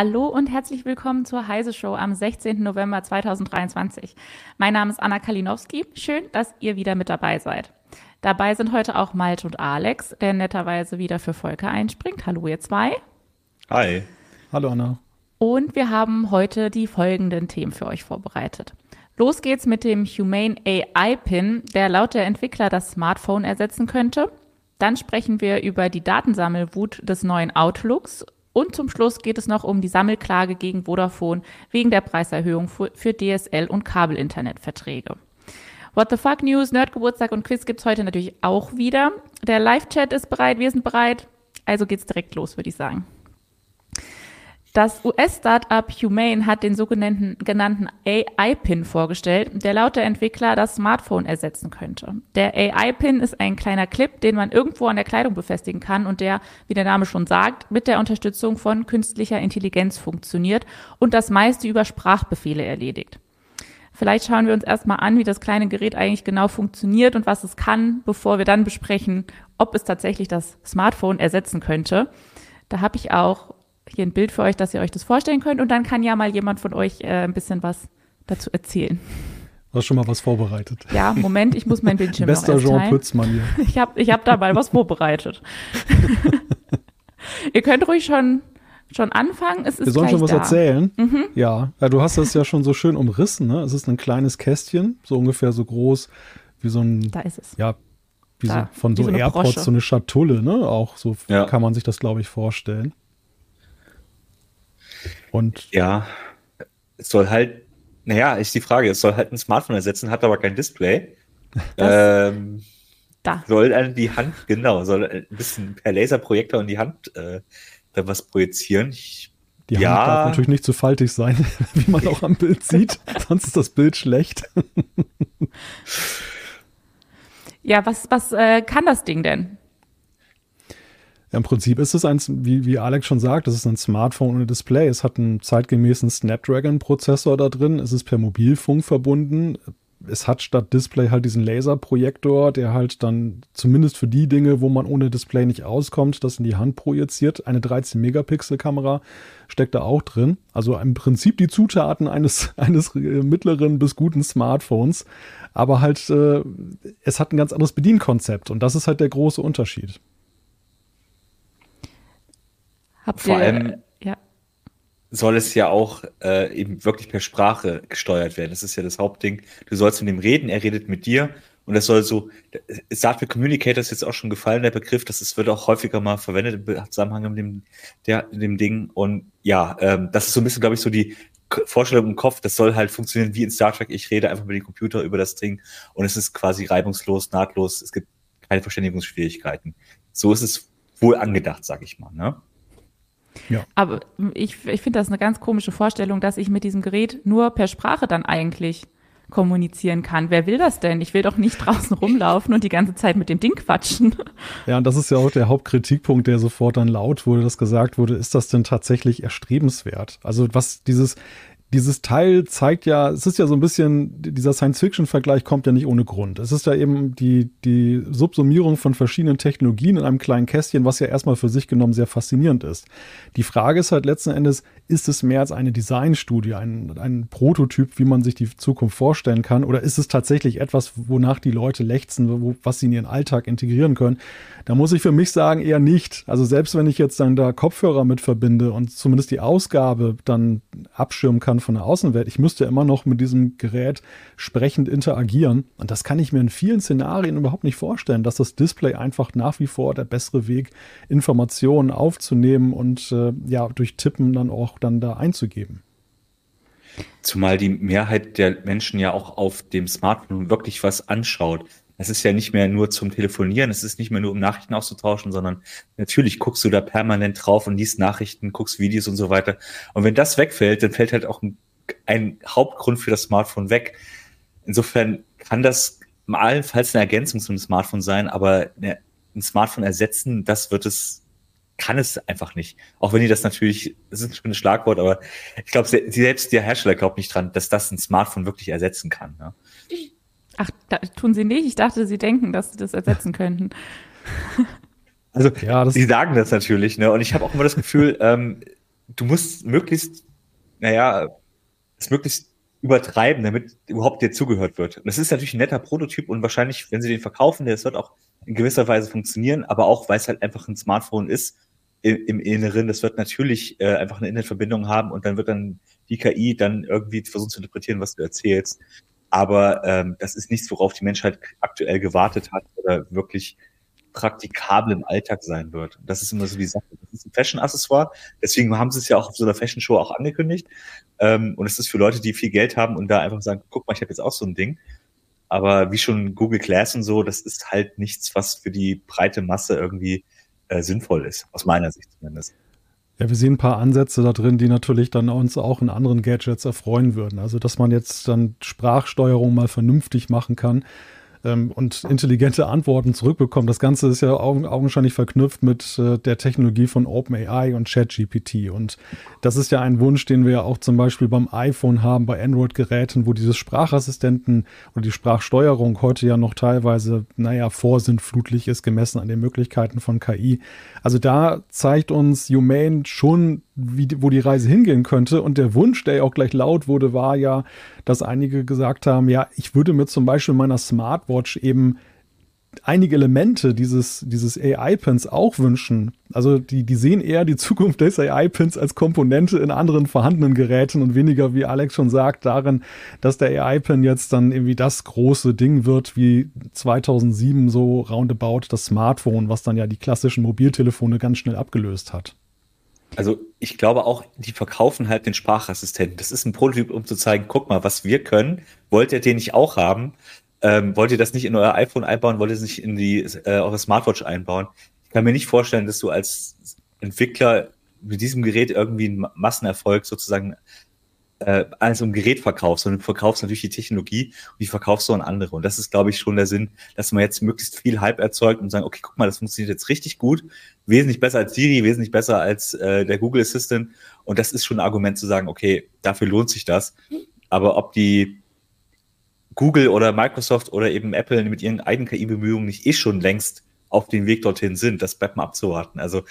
Hallo und herzlich willkommen zur Heise Show am 16. November 2023. Mein Name ist Anna Kalinowski. Schön, dass ihr wieder mit dabei seid. Dabei sind heute auch Malte und Alex, der netterweise wieder für Volker einspringt. Hallo ihr zwei. Hi. Hallo Anna. Und wir haben heute die folgenden Themen für euch vorbereitet. Los geht's mit dem Humane AI Pin, der laut der Entwickler das Smartphone ersetzen könnte. Dann sprechen wir über die Datensammelwut des neuen Outlooks und zum Schluss geht es noch um die Sammelklage gegen Vodafone wegen der Preiserhöhung für DSL- und Kabelinternetverträge. What the Fuck News, Nerdgeburtstag und Quiz gibt's heute natürlich auch wieder. Der Live-Chat ist bereit, wir sind bereit. Also geht's direkt los, würde ich sagen. Das US-Startup Humane hat den sogenannten genannten AI-Pin vorgestellt, der laut der Entwickler das Smartphone ersetzen könnte. Der AI-Pin ist ein kleiner Clip, den man irgendwo an der Kleidung befestigen kann und der, wie der Name schon sagt, mit der Unterstützung von künstlicher Intelligenz funktioniert und das meiste über Sprachbefehle erledigt. Vielleicht schauen wir uns erstmal an, wie das kleine Gerät eigentlich genau funktioniert und was es kann, bevor wir dann besprechen, ob es tatsächlich das Smartphone ersetzen könnte. Da habe ich auch hier ein Bild für euch, dass ihr euch das vorstellen könnt. Und dann kann ja mal jemand von euch äh, ein bisschen was dazu erzählen. Du hast schon mal was vorbereitet. Ja, Moment, ich muss mein Bildschirm Bester noch Jean Pützmann hier. Ich habe ich hab dabei was vorbereitet. ihr könnt ruhig schon, schon anfangen. Es ist Wir sollen schon was da. erzählen. Mhm. Ja. ja, du hast das ja schon so schön umrissen. Ne? Es ist ein kleines Kästchen, so ungefähr so groß wie so ein. Da ist es. Ja, wie Da, so, von wie so, so AirPods, Brosche. so eine Schatulle, ne? Auch so Ja. kann man sich das, glaube ich, vorstellen. Und Ja, es soll halt, naja, ist die Frage, es soll halt ein Smartphone ersetzen, hat aber kein Display. Ähm, Da. soll an die Hand, genau, soll ein bisschen per Laserprojektor in die Hand äh, dann was projizieren. Ich, die Hand Ja. darf natürlich nicht zu faltig sein, wie man auch am Bild sieht. Sonst ist das Bild schlecht. Ja, was, was äh, kann das Ding denn? Im Prinzip ist es ein, wie, wie Alex schon sagt, es ist ein Smartphone ohne Display. Es hat einen zeitgemäßen Snapdragon-Prozessor da drin. Es ist per Mobilfunk verbunden. Es hat statt Display halt diesen Laserprojektor, der halt dann zumindest für die Dinge, wo man ohne Display nicht auskommt, das in die Hand projiziert. Eine 13-Megapixel-Kamera steckt da auch drin. Also im Prinzip die Zutaten eines, eines äh, mittleren bis guten Smartphones. Aber halt, äh, es hat ein ganz anderes Bedienkonzept. Und das ist halt der große Unterschied. Habt Vor ihr, allem- ja. soll es ja auch äh, eben wirklich per Sprache gesteuert werden. Das ist ja das Hauptding. Du sollst mit ihm reden, er redet mit dir. Und das soll so, es sagt mit Communicator ist jetzt auch schon gefallen, der Begriff, das ist, wird auch häufiger mal verwendet im Zusammenhang mit dem, der, dem Ding. Und ja, ähm, das ist so ein bisschen, glaube ich, so die Vorstellung im Kopf, das soll halt funktionieren wie in Star Trek. Ich rede einfach mit dem Computer über das Ding und es ist quasi reibungslos, nahtlos. Es gibt keine Verständigungsschwierigkeiten. So ist es wohl angedacht, sag ich mal. Ne? Aber ich, ich finde das eine ganz komische Vorstellung, dass ich mit diesem Gerät nur per Sprache dann eigentlich kommunizieren kann. Wer will das denn? Ich will doch nicht draußen rumlaufen und die ganze Zeit mit dem Ding quatschen. Ja, und das ist ja auch der Hauptkritikpunkt, der sofort dann laut wurde, dass gesagt wurde, ist das denn tatsächlich erstrebenswert? Also was dieses, dieses Teil zeigt ja, es ist ja so ein bisschen, dieser Science-Fiction-Vergleich kommt ja nicht ohne Grund. Es ist ja eben die, die Subsumierung von verschiedenen Technologien in einem kleinen Kästchen, was ja erstmal für sich genommen sehr faszinierend ist. Die Frage ist halt letzten Endes, ist es mehr als eine Designstudie, ein, ein Prototyp, wie man sich die Zukunft vorstellen kann, oder ist es tatsächlich etwas, wonach die Leute lechzen, wo, was sie in ihren Alltag integrieren können? Da muss ich für mich sagen, eher nicht. Also selbst wenn ich jetzt dann da Kopfhörer mit verbinde und zumindest die Ausgabe dann abschirmen kann von der Außenwelt, ich müsste immer noch mit diesem Gerät sprechend interagieren. Und das kann ich mir in vielen Szenarien überhaupt nicht vorstellen, dass das Display einfach nach wie vor der bessere Weg, Informationen aufzunehmen und äh, ja, durch Tippen dann auch dann da einzugeben. Zumal die Mehrheit der Menschen ja auch auf dem Smartphone wirklich was anschaut. Es ist ja nicht mehr nur zum Telefonieren, es ist nicht mehr nur um Nachrichten auszutauschen, sondern natürlich guckst du da permanent drauf und liest Nachrichten, guckst Videos und so weiter. Und wenn das wegfällt, dann fällt halt auch ein, Hauptgrund für das Smartphone weg. Insofern kann das allenfalls eine Ergänzung zum Smartphone sein, aber eine, ein Smartphone ersetzen, das wird es, kann es einfach nicht. Auch wenn die das natürlich, das ist ein Schlagwort, aber ich glaube, selbst der Hersteller glaubt nicht dran, dass das ein Smartphone wirklich ersetzen kann. Ne? Ach, da, tun sie nicht. Ich dachte, sie denken, dass sie das ersetzen könnten. Also, Ja, das die sagen das natürlich, ne? Und ich habe auch immer das Gefühl, ähm, du musst möglichst, naja, es möglichst übertreiben, damit überhaupt dir zugehört wird. Und das ist natürlich ein netter Prototyp und wahrscheinlich, wenn sie den verkaufen, das wird auch in gewisser Weise funktionieren, aber auch, weil es halt einfach ein Smartphone ist, im, im Inneren, das wird natürlich äh, einfach eine Internetverbindung haben und dann wird dann die KI dann irgendwie versuchen zu interpretieren, was du erzählst. Aber ähm, das ist nichts, worauf die Menschheit aktuell gewartet hat oder wirklich praktikabel im Alltag sein wird. Das ist immer so die Sache. Das ist ein Fashion-Accessoire. Deswegen haben sie es ja auch auf so einer Fashion-Show auch angekündigt. Ähm, und es ist für Leute, die viel Geld haben und da einfach sagen, guck mal, ich habe jetzt auch so ein Ding. Aber wie schon Google Glass und so, das ist halt nichts, was für die breite Masse irgendwie äh, sinnvoll ist, aus meiner Sicht zumindest. Ja, wir sehen ein paar Ansätze da drin, die natürlich dann uns auch in anderen Gadgets erfreuen würden. Also, dass man jetzt dann Sprachsteuerung mal vernünftig machen kann ähm, und intelligente Antworten zurückbekommen. Das Ganze ist ja augenscheinlich verknüpft mit äh, der Technologie von OpenAI und ChatGPT. Und das ist ja ein Wunsch, den wir ja auch zum Beispiel beim iPhone haben, bei Android-Geräten, wo dieses Sprachassistenten und die Sprachsteuerung heute ja noch teilweise, naja, vorsinnflutlich ist, gemessen an den Möglichkeiten von KI. Also da zeigt uns Humane schon, wie, wo die Reise hingehen könnte. Und der Wunsch, der ja auch gleich laut wurde, war ja, dass einige gesagt haben, ja, ich würde mir zum Beispiel meiner Smartwatch eben einige Elemente dieses, dieses AI-Pins auch wünschen. Also die, die sehen eher die Zukunft des AI-Pins als Komponente in anderen vorhandenen Geräten und weniger, wie Alex schon sagt, darin, dass der AI-Pin jetzt dann irgendwie das große Ding wird, wie 2007 so roundabout das Smartphone, was dann ja die klassischen Mobiltelefone ganz schnell abgelöst hat. Also ich glaube auch, die verkaufen halt den Sprachassistenten. Das ist ein Prototyp, um zu zeigen, guck mal, was wir können. Wollt ihr den nicht auch haben? Ähm, wollt ihr das nicht in euer iPhone einbauen? Wollt ihr es nicht in die äh, eure Smartwatch einbauen? Ich kann mir nicht vorstellen, dass du als Entwickler mit diesem Gerät irgendwie einen Massenerfolg sozusagen äh, als ein Gerät verkaufst, sondern du verkaufst natürlich die Technologie und die verkaufst du an andere. Und das ist, glaube ich, schon der Sinn, dass man jetzt möglichst viel Hype erzeugt und sagen, okay, guck mal, das funktioniert jetzt richtig gut, wesentlich besser als Siri, wesentlich besser als äh, der Google Assistant. Und das ist schon ein Argument zu sagen, okay, dafür lohnt sich das. Aber ob die Google oder Microsoft oder eben Apple mit ihren eigenen KI-Bemühungen nicht eh schon längst auf dem Weg dorthin sind, das bleibt mal abzuwarten. Also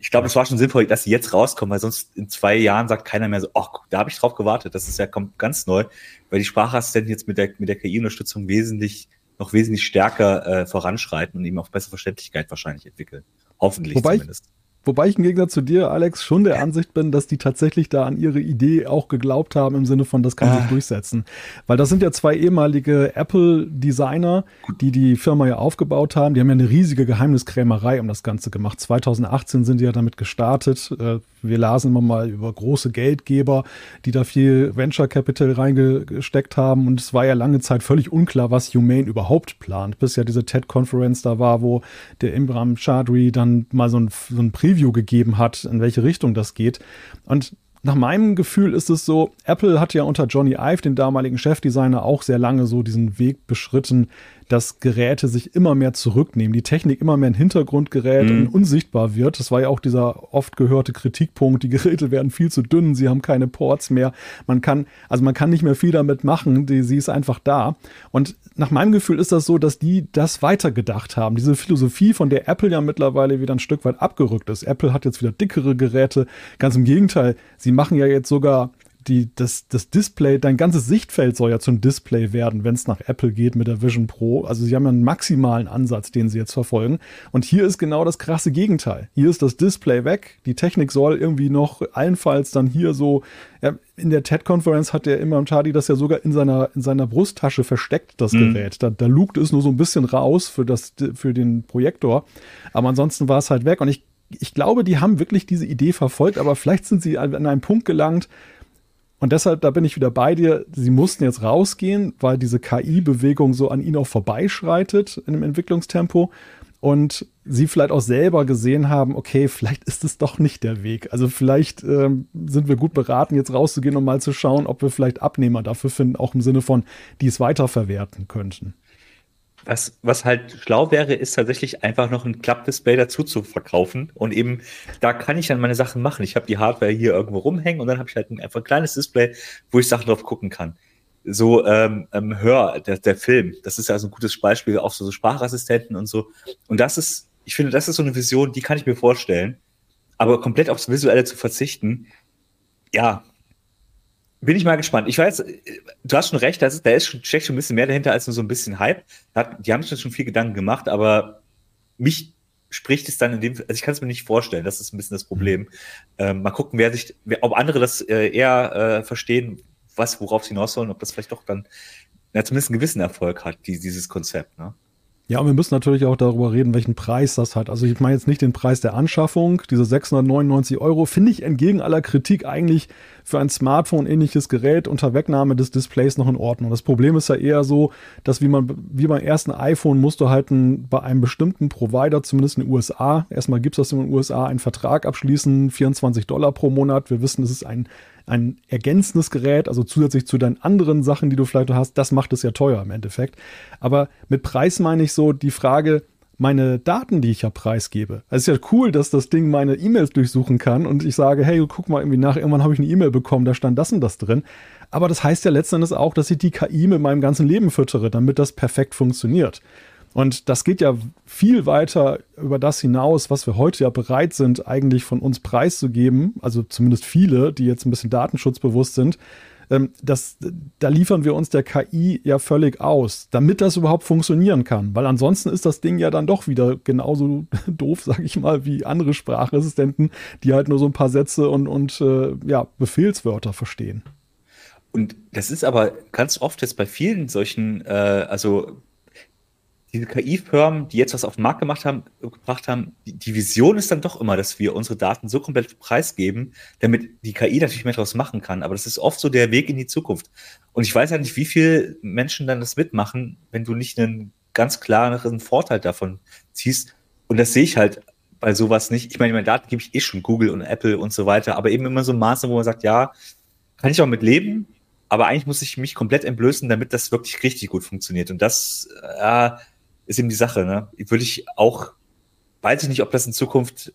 ich glaube, es war schon sinnvoll, dass sie jetzt rauskommen, weil sonst in zwei Jahren sagt keiner mehr so, ach, da habe ich drauf gewartet. Das ist ja kommt ganz neu, weil die Sprachassistenten jetzt mit der, mit der KI-Unterstützung wesentlich, noch wesentlich stärker äh, voranschreiten und eben auch bessere Verständlichkeit wahrscheinlich entwickeln. Hoffentlich Wobei zumindest. Wobei ich im Gegensatz zu dir, Alex, schon der Ansicht bin, dass die tatsächlich da an ihre Idee auch geglaubt haben, im Sinne von, das kann sich ah. durchsetzen. Weil das sind ja zwei ehemalige Apple-Designer, die die Firma ja aufgebaut haben. Die haben ja eine riesige Geheimniskrämerei um das Ganze gemacht. 2018 sind die ja damit gestartet. Äh, wir lasen immer mal über große Geldgeber, die da viel Venture Capital reingesteckt haben. Und es war ja lange Zeit völlig unklar, was Humane überhaupt plant, bis ja diese TED-Conference da war, wo der Imram Chadri dann mal so ein, so ein Preview gegeben hat, in welche Richtung das geht. Und nach meinem Gefühl ist es so, Apple hat ja unter Johnny Ive, den damaligen Chefdesigner, auch sehr lange so diesen Weg beschritten, dass Geräte sich immer mehr zurücknehmen, die Technik immer mehr in den Hintergrund gerät mhm. und unsichtbar wird. Das war ja auch dieser oft gehörte Kritikpunkt, die Geräte werden viel zu dünn, sie haben keine Ports mehr. Man kann, also man kann nicht mehr viel damit machen, die, sie ist einfach da. Und nach meinem Gefühl ist das so, dass die das weitergedacht haben. Diese Philosophie, von der Apple ja mittlerweile wieder ein Stück weit abgerückt ist. Apple hat jetzt wieder dickere Geräte. Ganz im Gegenteil, sie machen ja jetzt sogar die, das, das Display, dein ganzes Sichtfeld soll ja zum Display werden, wenn es nach Apple geht mit der Vision Pro. Also sie haben ja einen maximalen Ansatz, den sie jetzt verfolgen. Und hier ist genau das krasse Gegenteil. Hier ist das Display weg. Die Technik soll irgendwie noch allenfalls dann hier so, ja, in der TED-Konferenz hat der Imam Chadi das ja sogar in seiner, in seiner Brusttasche versteckt, das mhm. Gerät. Da, da lugt es nur so ein bisschen raus für, das, für den Projektor. Aber ansonsten war es halt weg. Und ich, ich glaube, die haben wirklich diese Idee verfolgt, aber vielleicht sind sie an einen Punkt gelangt, und deshalb, da bin ich wieder bei dir, sie mussten jetzt rausgehen, weil diese KI-Bewegung so an ihnen auch vorbeischreitet in dem Entwicklungstempo und sie vielleicht auch selber gesehen haben, okay, vielleicht ist es doch nicht der Weg. Also vielleicht ähm, sind wir gut beraten, jetzt rauszugehen und mal zu schauen, ob wir vielleicht Abnehmer dafür finden, auch im Sinne von, die es weiterverwerten könnten. Was, was halt schlau wäre, ist tatsächlich einfach noch ein Klappdisplay dazu zu verkaufen. Und eben, da kann ich dann meine Sachen machen. Ich habe die Hardware hier irgendwo rumhängen und dann habe ich halt ein, einfach ein kleines Display, wo ich Sachen drauf gucken kann. So, ähm, ähm, Hör, der, der Film, das ist ja so ein gutes Beispiel, auch so, so Sprachassistenten und so. Und das ist, ich finde, das ist so eine Vision, die kann ich mir vorstellen. Aber komplett aufs Visuelle zu verzichten, ja, bin ich mal gespannt. Ich weiß, du hast schon recht, da ist, da ist schon, steckt schon ein bisschen mehr dahinter als nur so ein bisschen Hype. Die haben sich schon viel Gedanken gemacht, aber mich spricht es dann in dem, also ich kann es mir nicht vorstellen, das ist ein bisschen das Problem. Ähm, mal gucken, wer sich, wer, ob andere das äh, eher äh, verstehen, was, worauf sie hinaus sollen, ob das vielleicht doch dann ja, zumindest einen gewissen Erfolg hat, die, dieses Konzept. Ne? Ja, und wir müssen natürlich auch darüber reden, welchen Preis das hat. Also ich meine jetzt nicht den Preis der Anschaffung, diese 699 Euro, finde ich entgegen aller Kritik eigentlich für ein Smartphone-ähnliches Gerät unter Wegnahme des Displays noch in Ordnung. Das Problem ist ja eher so, dass wie man, wie beim ersten iPhone musst du halt ein, bei einem bestimmten Provider, zumindest in den USA, erstmal gibt es das in den USA, einen Vertrag abschließen, 24 Dollar pro Monat. Wir wissen, es ist ein ein ergänzendes Gerät, also zusätzlich zu deinen anderen Sachen, die du vielleicht hast, das macht es ja teuer im Endeffekt. Aber mit Preis meine ich so die Frage, meine Daten, die ich ja preisgebe. Es ist ja cool, dass das Ding meine E-Mails durchsuchen kann und ich sage, hey, guck mal irgendwie nach, irgendwann habe ich eine E-Mail bekommen, da stand das und das drin. Aber das heißt ja letztendlich auch, dass ich die KI mit meinem ganzen Leben füttere, damit das perfekt funktioniert. Und das geht ja viel weiter über das hinaus, was wir heute ja bereit sind, eigentlich von uns preiszugeben. Also zumindest viele, die jetzt ein bisschen datenschutzbewusst sind. Ähm, das, da liefern wir uns der KI ja völlig aus, damit das überhaupt funktionieren kann. Weil ansonsten ist das Ding ja dann doch wieder genauso doof, sag ich mal, wie andere Sprachassistenten, die halt nur so ein paar Sätze und, und äh, ja, Befehlswörter verstehen. Und das ist aber ganz oft jetzt bei vielen solchen, äh, also diese KI-Firmen, die jetzt was auf den Markt gemacht haben, gebracht haben, die, die, Vision ist dann doch immer, dass wir unsere Daten so komplett preisgeben, damit die KI natürlich mehr daraus machen kann. Aber das ist oft so der Weg in die Zukunft. Und ich weiß ja nicht, wie viele Menschen dann das mitmachen, wenn du nicht einen ganz klaren Vorteil davon ziehst. Und das sehe ich halt bei sowas nicht. Ich meine, meine Daten gebe ich eh schon Google und Apple und so weiter, aber eben immer so ein Maße, wo man sagt, ja, kann ich auch mit leben, aber eigentlich muss ich mich komplett entblößen, damit das wirklich richtig gut funktioniert. Und das, äh, ist eben die Sache. Ne? Würde ich auch, weiß ich nicht, ob das in Zukunft,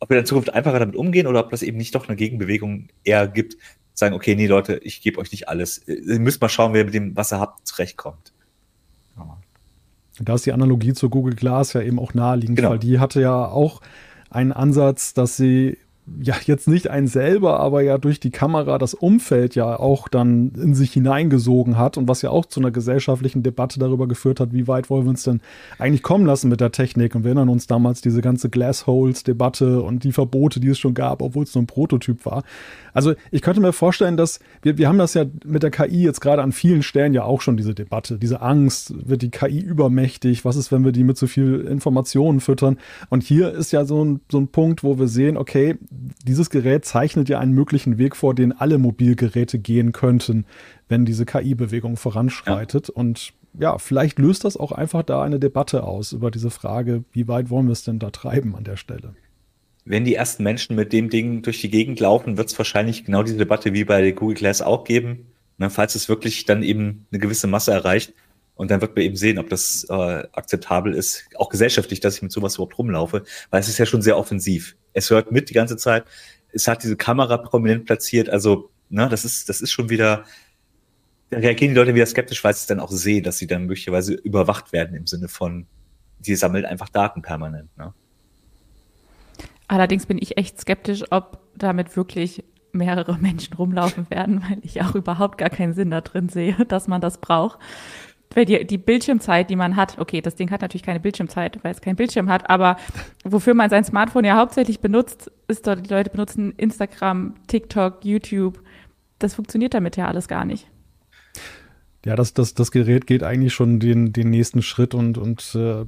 ob wir in Zukunft einfacher damit umgehen oder ob das eben nicht doch eine Gegenbewegung eher gibt, sagen, okay, nee, Leute, ich gebe euch nicht alles. Ihr müsst mal schauen, wer mit dem, was ihr habt, zurechtkommt. Da ist die Analogie zu Google Glass ja eben auch naheliegend, genau. weil die hatte ja auch einen Ansatz, dass sie ja jetzt nicht einen selber, aber ja durch die Kamera das Umfeld ja auch dann in sich hineingesogen hat und was ja auch zu einer gesellschaftlichen Debatte darüber geführt hat, wie weit wollen wir uns denn eigentlich kommen lassen mit der Technik. Und wir erinnern uns damals diese ganze Glassholes-Debatte und die Verbote, die es schon gab, obwohl es nur ein Prototyp war. Also ich könnte mir vorstellen, dass wir, wir haben das ja mit der KI jetzt gerade an vielen Stellen ja auch schon diese Debatte, diese Angst, wird die KI übermächtig, was ist, wenn wir die mit so viel Informationen füttern? Und hier ist ja so ein, so ein Punkt, wo wir sehen, okay, dieses Gerät zeichnet ja einen möglichen Weg vor, den alle Mobilgeräte gehen könnten, wenn diese KI-Bewegung voranschreitet. Ja. Und ja, vielleicht löst das auch einfach da eine Debatte aus über diese Frage, wie weit wollen wir es denn da treiben an der Stelle? Wenn die ersten Menschen mit dem Ding durch die Gegend laufen, wird es wahrscheinlich genau diese Debatte wie bei Google Glass auch geben. Ne, falls es wirklich dann eben eine gewisse Masse erreicht. Und dann wird man eben sehen, ob das äh, akzeptabel ist, auch gesellschaftlich, dass ich mit sowas überhaupt rumlaufe, weil es ist ja schon sehr offensiv. Es hört mit die ganze Zeit. Es hat diese Kamera prominent platziert. Also, ne, das ist, das ist schon wieder, da reagieren die Leute wieder skeptisch, weil sie es dann auch sehen, dass sie dann möglicherweise überwacht werden im Sinne von, die sammeln einfach Daten permanent. Ne? Allerdings bin ich echt skeptisch, ob damit wirklich mehrere Menschen rumlaufen werden, weil ich auch überhaupt gar keinen Sinn da drin sehe, dass man das braucht. Weil die, die Bildschirmzeit, die man hat, okay, das Ding hat natürlich keine Bildschirmzeit, weil es keinen Bildschirm hat, aber wofür man sein Smartphone ja hauptsächlich benutzt, ist dort, die Leute benutzen Instagram, TikTok, YouTube. Das funktioniert damit ja alles gar nicht. Ja, das, das, das Gerät geht eigentlich schon den, den nächsten Schritt und, und äh,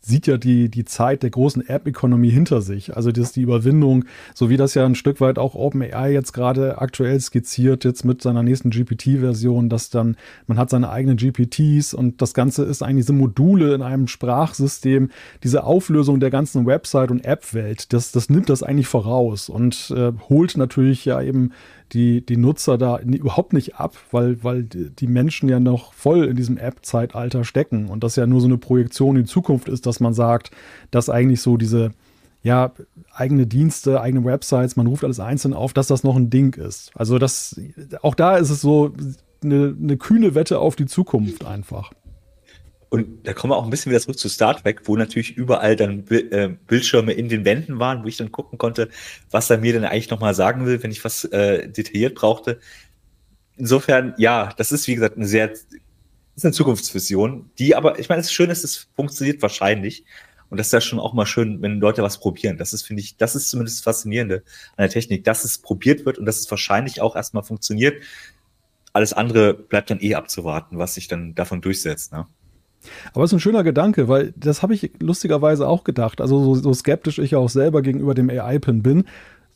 sieht ja die, die Zeit der großen App-Economy hinter sich. Also das ist die Überwindung, so wie das ja ein Stück weit auch OpenAI jetzt gerade aktuell skizziert, jetzt mit seiner nächsten GPT-Version, dass dann, man hat seine eigenen GPTs und das Ganze ist eigentlich diese Module in einem Sprachsystem, diese Auflösung der ganzen Website- und App-Welt, das, das nimmt das eigentlich voraus und äh, holt natürlich ja eben die, die Nutzer da überhaupt nicht ab, weil, weil die Menschen ja noch voll in diesem App-Zeitalter stecken und das ja nur so eine Projektion in Zukunft ist, dass man sagt, dass eigentlich so diese ja, eigene Dienste, eigene Websites, man ruft alles einzeln auf, dass das noch ein Ding ist. Also das, auch da ist es so eine, eine kühne Wette auf die Zukunft einfach. Und da kommen wir auch ein bisschen wieder zurück zu Star Trek, wo natürlich überall dann äh, Bildschirme in den Wänden waren, wo ich dann gucken konnte, was er mir denn eigentlich nochmal sagen will, wenn ich was äh, detailliert brauchte. Insofern, ja, das ist wie gesagt eine sehr, ist eine Zukunftsvision, die aber, ich meine, es ist schön, dass es funktioniert wahrscheinlich. Und das ist ja schon auch mal schön, wenn Leute was probieren. Das ist, finde ich, das ist zumindest das Faszinierende an der Technik, dass es probiert wird und dass es wahrscheinlich auch erstmal funktioniert. Alles andere bleibt dann eh abzuwarten, was sich dann davon durchsetzt. Ne? Aber es ist ein schöner Gedanke, weil das habe ich lustigerweise auch gedacht. Also so, so skeptisch ich auch selber gegenüber dem AI-Pin bin,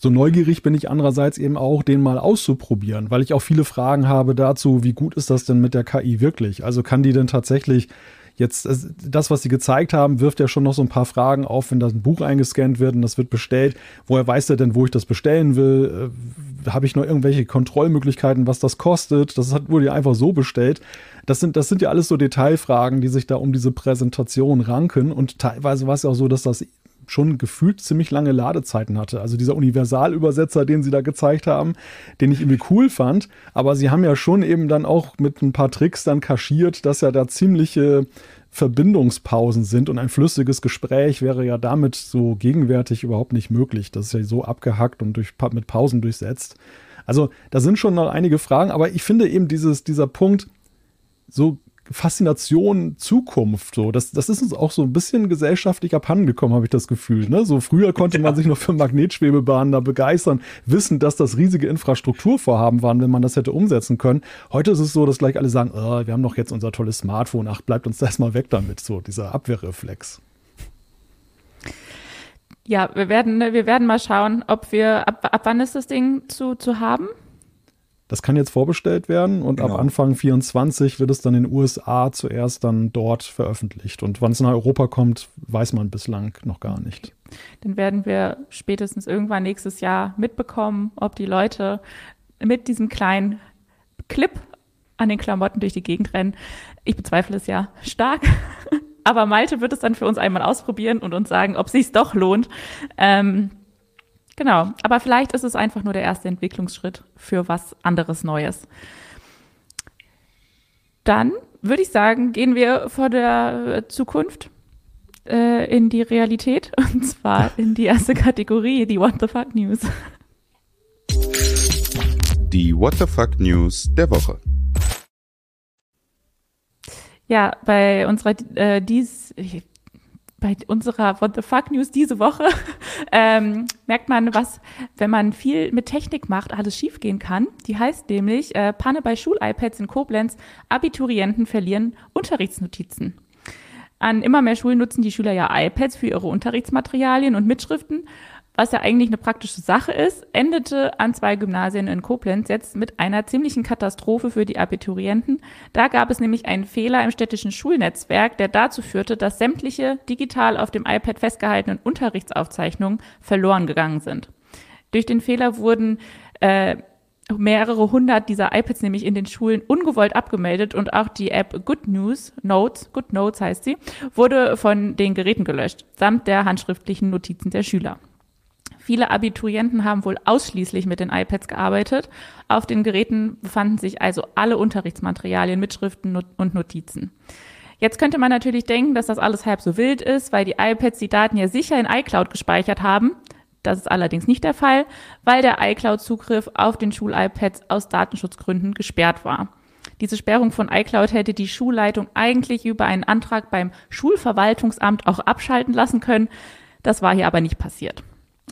so neugierig bin ich andererseits eben auch, den mal auszuprobieren, weil ich auch viele Fragen habe dazu, wie gut ist das denn mit der KI wirklich? Also kann die denn tatsächlich Jetzt, das, was sie gezeigt haben, wirft ja schon noch so ein paar Fragen auf, wenn das ein Buch eingescannt wird und das wird bestellt. Woher weiß der denn, wo ich das bestellen will? Äh, Habe ich noch irgendwelche Kontrollmöglichkeiten, was das kostet? Das hat, wurde ja einfach so bestellt. Das sind, das sind ja alles so Detailfragen, die sich da um diese Präsentation ranken. Und teilweise war es ja auch so, dass das schon gefühlt ziemlich lange Ladezeiten hatte. Also dieser Universalübersetzer, den sie da gezeigt haben, den ich irgendwie cool fand. Aber sie haben ja schon eben dann auch mit ein paar Tricks dann kaschiert, dass ja da ziemliche Verbindungspausen sind und ein flüssiges Gespräch wäre ja damit so gegenwärtig überhaupt nicht möglich. Das ist ja so abgehackt und durch, mit Pausen durchsetzt. Also da sind schon noch einige Fragen, aber ich finde eben dieses, dieser Punkt, so Faszination Zukunft. So, das, das ist uns auch so ein bisschen gesellschaftlich abhandengekommen, habe ich das Gefühl. Ne? So früher konnte man sich noch für Magnetschwebebahnen da begeistern, wissen, dass das riesige Infrastrukturvorhaben waren, wenn man das hätte umsetzen können. Heute ist es so, dass gleich alle sagen, oh, wir haben doch jetzt unser tolles Smartphone, ach, bleibt uns das mal weg damit. So, dieser Abwehrreflex. Ja, wir werden, wir werden mal schauen, ob wir, ab, ab wann ist das Ding zu, zu haben? Das kann jetzt vorbestellt werden und genau. ab Anfang 24 wird es dann in den USA zuerst dann dort veröffentlicht. Und wann es nach Europa kommt, weiß man bislang noch gar nicht. Dann werden wir spätestens irgendwann nächstes Jahr mitbekommen, ob die Leute mit diesem kleinen Clip an den Klamotten durch die Gegend rennen. Ich bezweifle es ja stark. Aber Malte wird es dann für uns einmal ausprobieren und uns sagen, ob es sich doch lohnt. Ähm, Genau, aber vielleicht ist es einfach nur der erste Entwicklungsschritt für was anderes Neues. Dann würde ich sagen, gehen wir vor der Zukunft äh, in die Realität und zwar in die erste Kategorie, die What the Fuck News. Die What the Fuck News der Woche. Ja, bei unserer äh, dies, bei unserer What the Fuck News diese Woche ähm, merkt man, was, wenn man viel mit Technik macht, alles schiefgehen kann. Die heißt nämlich äh, Panne bei Schul-iPads in Koblenz, Abiturienten verlieren Unterrichtsnotizen. An immer mehr Schulen nutzen die Schüler ja iPads für ihre Unterrichtsmaterialien und Mitschriften was ja eigentlich eine praktische Sache ist, endete an zwei Gymnasien in Koblenz jetzt mit einer ziemlichen Katastrophe für die Abiturienten. Da gab es nämlich einen Fehler im städtischen Schulnetzwerk, der dazu führte, dass sämtliche digital auf dem iPad festgehaltenen Unterrichtsaufzeichnungen verloren gegangen sind. Durch den Fehler wurden äh, mehrere hundert dieser iPads nämlich in den Schulen ungewollt abgemeldet und auch die App Good News Notes, Good Notes heißt sie, wurde von den Geräten gelöscht, samt der handschriftlichen Notizen der Schüler. Viele Abiturienten haben wohl ausschließlich mit den iPads gearbeitet. Auf den Geräten befanden sich also alle Unterrichtsmaterialien, Mitschriften und Notizen. Jetzt könnte man natürlich denken, dass das alles halb so wild ist, weil die iPads die Daten ja sicher in iCloud gespeichert haben. Das ist allerdings nicht der Fall, weil der iCloud-Zugriff auf den Schul-iPads aus Datenschutzgründen gesperrt war. Diese Sperrung von iCloud hätte die Schulleitung eigentlich über einen Antrag beim Schulverwaltungsamt auch abschalten lassen können. Das war hier aber nicht passiert.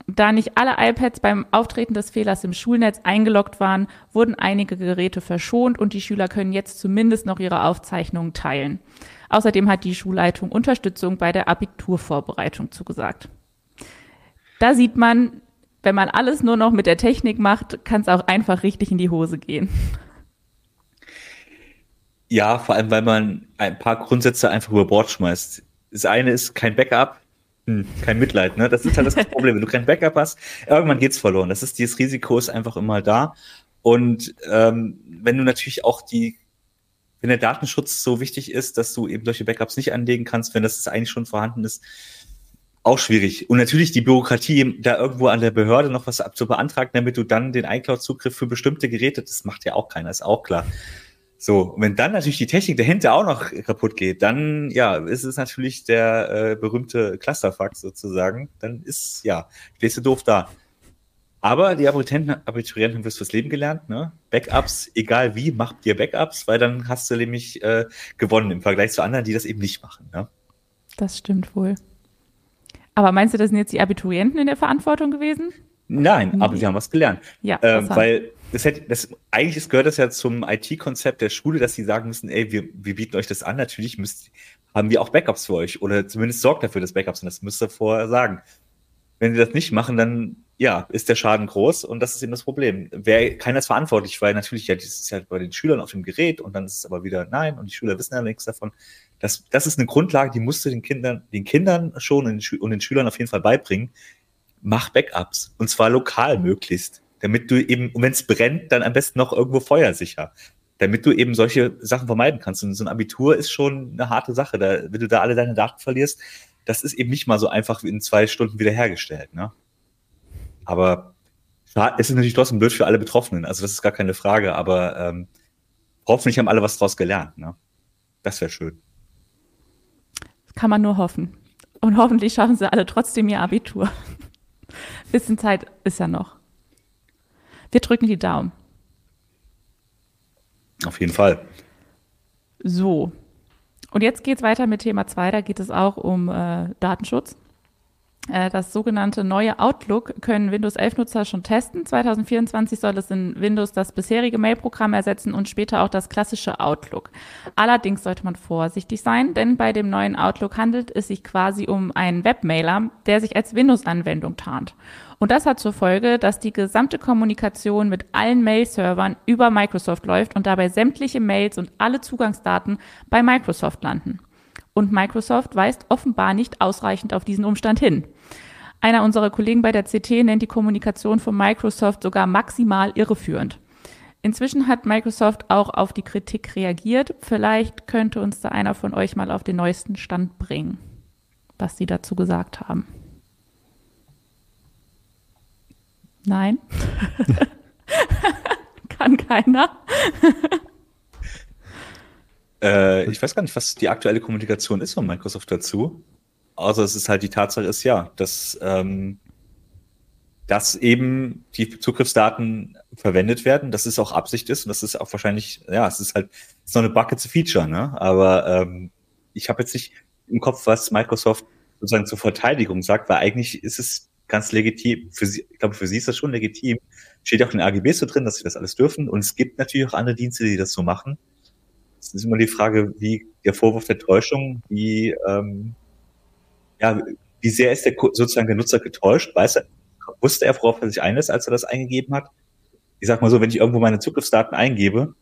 Da nicht alle iPads beim Auftreten des Fehlers im Schulnetz eingeloggt waren, wurden einige Geräte verschont und die Schüler können jetzt zumindest noch ihre Aufzeichnungen teilen. Außerdem hat die Schulleitung Unterstützung bei der Abiturvorbereitung zugesagt. Da sieht man, wenn man alles nur noch mit der Technik macht, kann es auch einfach richtig in die Hose gehen. Ja, vor allem, weil man ein paar Grundsätze einfach über Bord schmeißt. Das eine ist kein Backup, hm, kein Mitleid, ne? Das ist halt das Problem. Wenn du kein Backup hast, irgendwann geht's verloren. Das ist, dieses Risiko ist einfach immer da. Und ähm, wenn du natürlich auch die, wenn der Datenschutz so wichtig ist, dass du eben solche Backups nicht anlegen kannst, wenn das eigentlich schon vorhanden ist, auch schwierig. Und natürlich die Bürokratie, da irgendwo an der Behörde noch was zu beantragen, damit du dann den iCloud-Zugriff für bestimmte Geräte, das macht ja auch keiner, ist auch klar. So, und wenn dann natürlich die Technik dahinter auch noch kaputt geht, dann ja, ist es natürlich der äh, berühmte Clusterfuck sozusagen. Dann ist, ja, stehst du doof da. Aber die Abiturienten, Abiturienten haben fürs Leben gelernt, ne? Backups, egal wie, macht dir Backups, weil dann hast du nämlich äh, gewonnen im Vergleich zu anderen, die das eben nicht machen. Ne? Das stimmt wohl. Aber meinst du, das sind jetzt die Abiturienten in der Verantwortung gewesen? Nein, nee. aber sie haben was gelernt. Ja, ähm, weil das hätte, das, eigentlich gehört das ja zum IT-Konzept der Schule, dass sie sagen müssen, ey, wir, wir bieten euch das an, natürlich müsst, haben wir auch Backups für euch oder zumindest sorgt dafür, dass Backups sind. Das müsst ihr vorher sagen. Wenn sie das nicht machen, dann ja, ist der Schaden groß und das ist eben das Problem. Wer, keiner ist verantwortlich, weil natürlich, ja, das ist ja bei den Schülern auf dem Gerät und dann ist es aber wieder nein und die Schüler wissen ja nichts davon. Das, das ist eine Grundlage, die musst du den Kindern, den Kindern schon und den, Schülern auf jeden Fall beibringen. Mach Backups und zwar lokal möglichst, damit du eben, wenn es brennt, dann am besten noch irgendwo feuersicher, damit du eben solche Sachen vermeiden kannst. Und so ein Abitur ist schon eine harte Sache. Da, wenn du da alle deine Daten verlierst, das ist eben nicht mal so einfach in zwei Stunden wiederhergestellt. Ne? Aber es ist natürlich trotzdem blöd für alle Betroffenen. Also das ist gar keine Frage. Aber ähm, hoffentlich haben alle was draus gelernt. Ne? Das wäre schön. Das kann man nur hoffen. Und hoffentlich schaffen sie alle trotzdem ihr Abitur. Bisschen Zeit ist ja noch. Wir drücken die Daumen. Auf jeden Fall. So. Und jetzt geht es weiter mit Thema 2. Da geht es auch um äh, Datenschutz. Äh, das sogenannte neue Outlook können Windows 11 Nutzer schon testen. 2024 soll es in Windows das bisherige Mail-Programm ersetzen und später auch das klassische Outlook. Allerdings sollte man vorsichtig sein, denn bei dem neuen Outlook handelt es sich quasi um einen Webmailer, der sich als Windows-Anwendung tarnt. Und das hat zur Folge, dass die gesamte Kommunikation mit allen Mail-Servern über Microsoft läuft und dabei sämtliche Mails und alle Zugangsdaten bei Microsoft landen. Und Microsoft weist offenbar nicht ausreichend auf diesen Umstand hin. Einer unserer Kollegen bei der CT nennt die Kommunikation von Microsoft sogar maximal irreführend. Inzwischen hat Microsoft auch auf die Kritik reagiert. Vielleicht könnte uns da einer von euch mal auf den neuesten Stand bringen, was sie dazu gesagt haben. Nein? Kann keiner. Äh, ich weiß gar nicht, was die aktuelle Kommunikation ist von Microsoft dazu. Also es ist halt die Tatsache ist ja, dass, ähm, dass eben die Zugriffsdaten verwendet werden, dass es auch Absicht ist und das ist auch wahrscheinlich, ja, es ist halt ist noch eine Backe zu Feature, ne? Aber ähm, ich habe jetzt nicht im Kopf, was Microsoft sozusagen zur Verteidigung sagt, weil eigentlich ist es ganz legitim, für sie, ich glaube, für sie ist das schon legitim. Steht ja auch in den AGBs so drin, dass sie das alles dürfen. Und es gibt natürlich auch andere Dienste, die das so machen. Es ist immer die Frage, wie der Vorwurf der Täuschung, wie, ähm, ja, wie sehr ist der sozusagen der Nutzer getäuscht? Weiß er, wusste er, worauf er sich einlässt, als er das eingegeben hat? Ich sag mal so, wenn ich irgendwo meine Zugriffsdaten eingebe,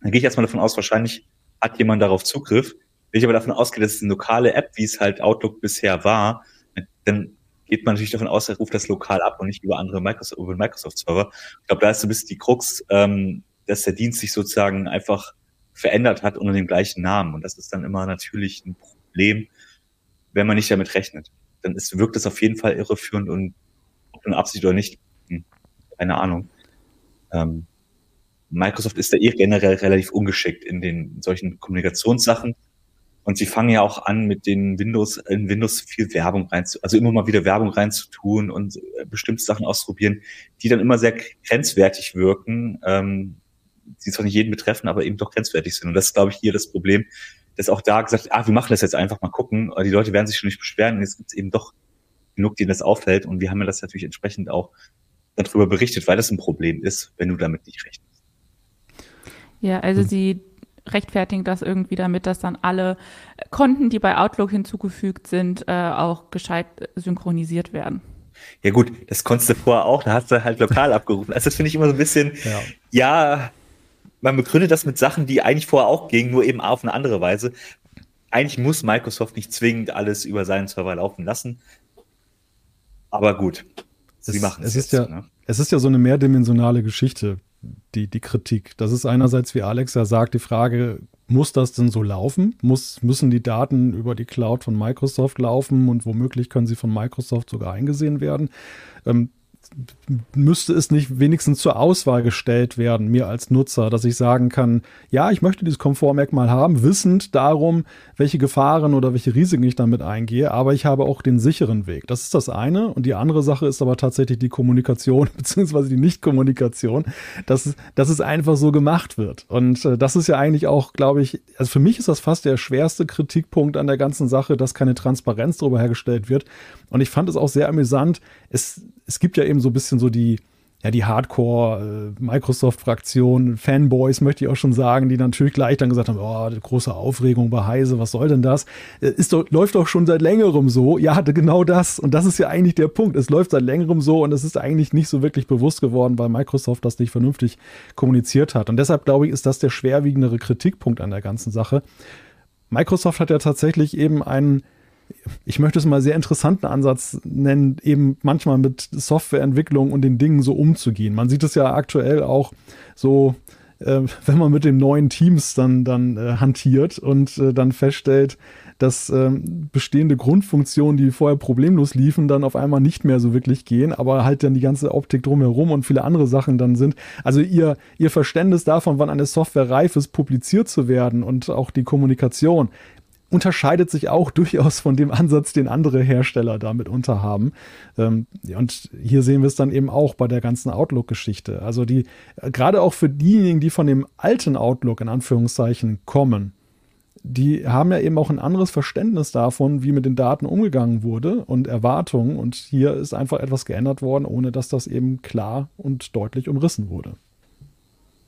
dann gehe ich erstmal davon aus, wahrscheinlich hat jemand darauf Zugriff. Wenn ich aber davon ausgehe, dass es eine lokale App, wie es halt Outlook bisher war, dann geht man natürlich davon aus, er ruft das lokal ab und nicht über andere Microsoft, über Microsoft-Server. Ich glaube, da ist so ein bisschen die Krux, ähm, dass der Dienst sich sozusagen einfach verändert hat unter dem gleichen Namen. Und das ist dann immer natürlich ein Problem, wenn man nicht damit rechnet. Dann ist, wirkt es auf jeden Fall irreführend und ob Absicht oder nicht, hm, keine Ahnung. Ähm, Microsoft ist da eh generell relativ ungeschickt in den solchen Kommunikationssachen. Und sie fangen ja auch an, mit den Windows, in Windows viel Werbung rein zu, also immer mal wieder Werbung reinzutun und äh, bestimmte Sachen ausprobieren, die dann immer sehr grenzwertig wirken, ähm, die zwar nicht jeden betreffen, aber eben doch grenzwertig sind. Und das ist, glaube ich, hier das Problem, dass auch da gesagt, ah, wir machen das jetzt einfach mal gucken. Die Leute werden sich schon nicht beschweren und jetzt gibt es eben doch genug, denen das auffällt. Und wir haben ja das natürlich entsprechend auch darüber berichtet, weil das ein Problem ist, wenn du damit nicht rechnest. Ja, also sie rechtfertigen das irgendwie damit, dass dann alle Konten, die bei Outlook hinzugefügt sind, äh, auch gescheit synchronisiert werden. Ja gut, das konntest du vorher auch, da hast du halt lokal abgerufen. Also das finde ich immer so ein bisschen, ja, ja man begründet das mit Sachen, die eigentlich vorher auch gingen, nur eben auf eine andere Weise. Eigentlich muss Microsoft nicht zwingend alles über seinen Server laufen lassen. Aber gut, sie es, machen es. Es ist jetzt, ja, ne? es ist ja so eine mehrdimensionale Geschichte, die, die Kritik. Das ist einerseits, wie Alex ja sagt, die Frage, muss das denn so laufen? Muss, müssen die Daten über die Cloud von Microsoft laufen und womöglich können sie von Microsoft sogar eingesehen werden? Ähm, müsste es nicht wenigstens zur Auswahl gestellt werden, mir als Nutzer, dass ich sagen kann, ja, ich möchte dieses Komfortmerkmal haben, wissend darum, welche Gefahren oder welche Risiken ich damit eingehe, aber ich habe auch den sicheren Weg. Das ist das eine. Und die andere Sache ist aber tatsächlich die Kommunikation beziehungsweise die Nichtkommunikation, dass, dass es einfach so gemacht wird. Und äh, das ist ja eigentlich auch, glaube ich, also für mich ist das fast der schwerste Kritikpunkt an der ganzen Sache, dass keine Transparenz darüber hergestellt wird. Und ich fand es auch sehr amüsant. Es, es gibt ja eben so ein bisschen so die, ja, die Hardcore-Microsoft-Fraktion, äh, Fanboys, möchte ich auch schon sagen, die natürlich gleich dann gesagt haben, oh, große Aufregung bei Heise, was soll denn das? Äh, ist doch, läuft doch schon seit längerem so. Ja, genau das. Und das ist ja eigentlich der Punkt. Es läuft seit längerem so und es ist eigentlich nicht so wirklich bewusst geworden, weil Microsoft das nicht vernünftig kommuniziert hat. Und deshalb glaube ich, ist das der schwerwiegendere Kritikpunkt an der ganzen Sache. Microsoft hat ja tatsächlich eben einen ich möchte es mal sehr interessanten Ansatz nennen, eben manchmal mit Softwareentwicklung und den Dingen so umzugehen. Man sieht es ja aktuell auch so, äh, wenn man mit den neuen Teams dann, dann äh, hantiert und äh, dann feststellt, dass ähm, bestehende Grundfunktionen, die vorher problemlos liefen, dann auf einmal nicht mehr so wirklich gehen, aber halt dann die ganze Optik drumherum und viele andere Sachen dann sind. Also ihr, ihr Verständnis davon, wann eine Software reif ist, publiziert zu werden und auch die Kommunikation, unterscheidet sich auch durchaus von dem Ansatz, den andere Hersteller damit unterhaben. Ähm, und hier sehen wir es dann eben auch bei der ganzen Outlook-Geschichte. Also die, gerade auch für diejenigen, die von dem alten Outlook in Anführungszeichen kommen, die haben ja eben auch ein anderes Verständnis davon, wie mit den Daten umgegangen wurde und Erwartungen. Und hier ist einfach etwas geändert worden, ohne dass das eben klar und deutlich umrissen wurde.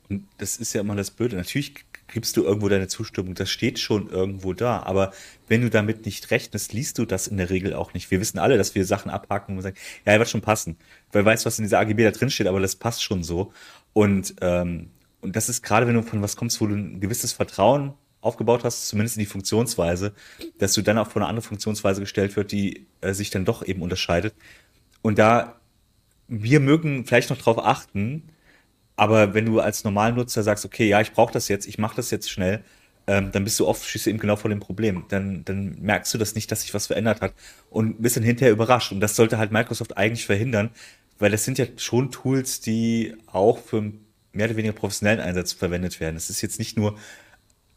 Und das ist ja immer das Blöde. Natürlich gibst du irgendwo deine Zustimmung. Das steht schon irgendwo da. Aber wenn du damit nicht rechnest, liest du das in der Regel auch nicht. Wir wissen alle, dass wir Sachen abhaken und sagen, ja, er wird schon passen. Weil weiß, was in dieser AGB da drin steht, aber das passt schon so. Und, ähm, und das ist gerade, wenn du von was kommst, wo du ein gewisses Vertrauen aufgebaut hast, zumindest in die Funktionsweise, dass du dann auch von einer anderen Funktionsweise gestellt wird, die äh, sich dann doch eben unterscheidet. Und da wir mögen vielleicht noch drauf achten, aber wenn du als Normalnutzer sagst, okay, ja, ich brauche das jetzt, ich mache das jetzt schnell, ähm, dann bist du oft schießt eben genau vor dem Problem. Dann, dann merkst du das nicht, dass sich was verändert hat und bist dann hinterher überrascht. Und das sollte halt Microsoft eigentlich verhindern, weil das sind ja schon Tools, die auch für mehr oder weniger professionellen Einsatz verwendet werden. Es ist jetzt nicht nur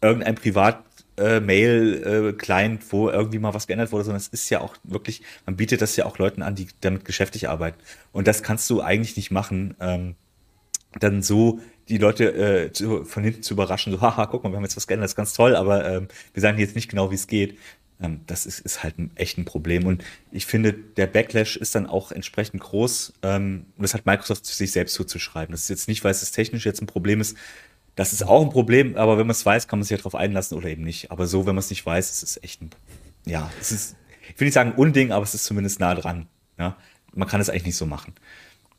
irgendein Privat äh, äh, wo irgendwie mal was geändert wurde, sondern es ist ja auch wirklich, man bietet das ja auch Leuten an, die damit geschäftlich arbeiten. Und das kannst du eigentlich nicht machen. Ähm, dann so die Leute äh, zu, von hinten zu überraschen, so, haha, guck mal, wir haben jetzt was geändert, das ist ganz toll, aber ähm, wir sagen jetzt nicht genau, wie es geht. Ähm, das ist, ist halt ein, echt ein Problem. Und ich finde, der Backlash ist dann auch entsprechend groß. Ähm, und das hat Microsoft sich selbst zuzuschreiben. Das ist jetzt nicht, weil es technisch jetzt ein Problem ist. Das ist auch ein Problem, aber wenn man es weiß, kann man sich ja darauf einlassen oder eben nicht. Aber so, wenn man es nicht weiß, ist es echt ein, ja, es ist, ich will nicht sagen Unding, aber es ist zumindest nah dran. Ja? Man kann es eigentlich nicht so machen.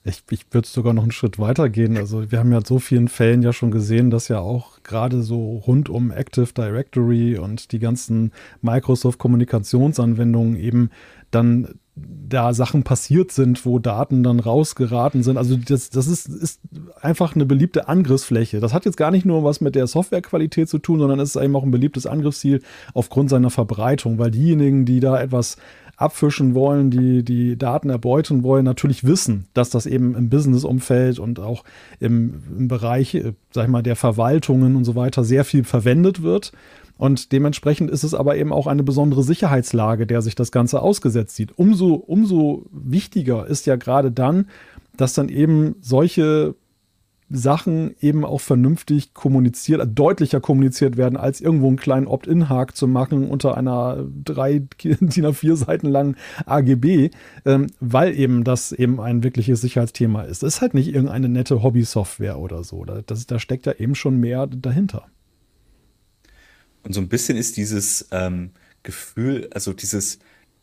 Ich, ich würde sogar noch einen Schritt weiter gehen. Also wir haben ja in so vielen Fällen ja schon gesehen, dass ja auch gerade so rund um Active Directory und die ganzen Microsoft-Kommunikationsanwendungen eben dann da Sachen passiert sind, wo Daten dann rausgeraten sind. Also das, das ist, ist einfach eine beliebte Angriffsfläche. Das hat jetzt gar nicht nur was mit der Softwarequalität zu tun, sondern es ist eben auch ein beliebtes Angriffsziel aufgrund seiner Verbreitung, weil diejenigen, die da etwas abfischen wollen, die die Daten erbeuten wollen, natürlich wissen, dass das eben im Business-Umfeld und auch im, im Bereich, äh, sag ich mal, der Verwaltungen und so weiter sehr viel verwendet wird. Und dementsprechend ist es aber eben auch eine besondere Sicherheitslage, der sich das Ganze ausgesetzt sieht. Umso, umso wichtiger ist ja gerade dann, dass dann eben solche Sachen eben auch vernünftig kommuniziert, deutlicher kommuniziert werden, als irgendwo einen kleinen Opt-in-Hack zu machen unter einer drei DIN A4 Seiten langen AGB, ähm, weil eben das eben ein wirkliches Sicherheitsthema ist. Es ist halt nicht irgendeine nette Hobby-Software oder so. Da, das, da steckt ja eben schon mehr dahinter. Und so ein bisschen ist dieses ähm, Gefühl, also dieses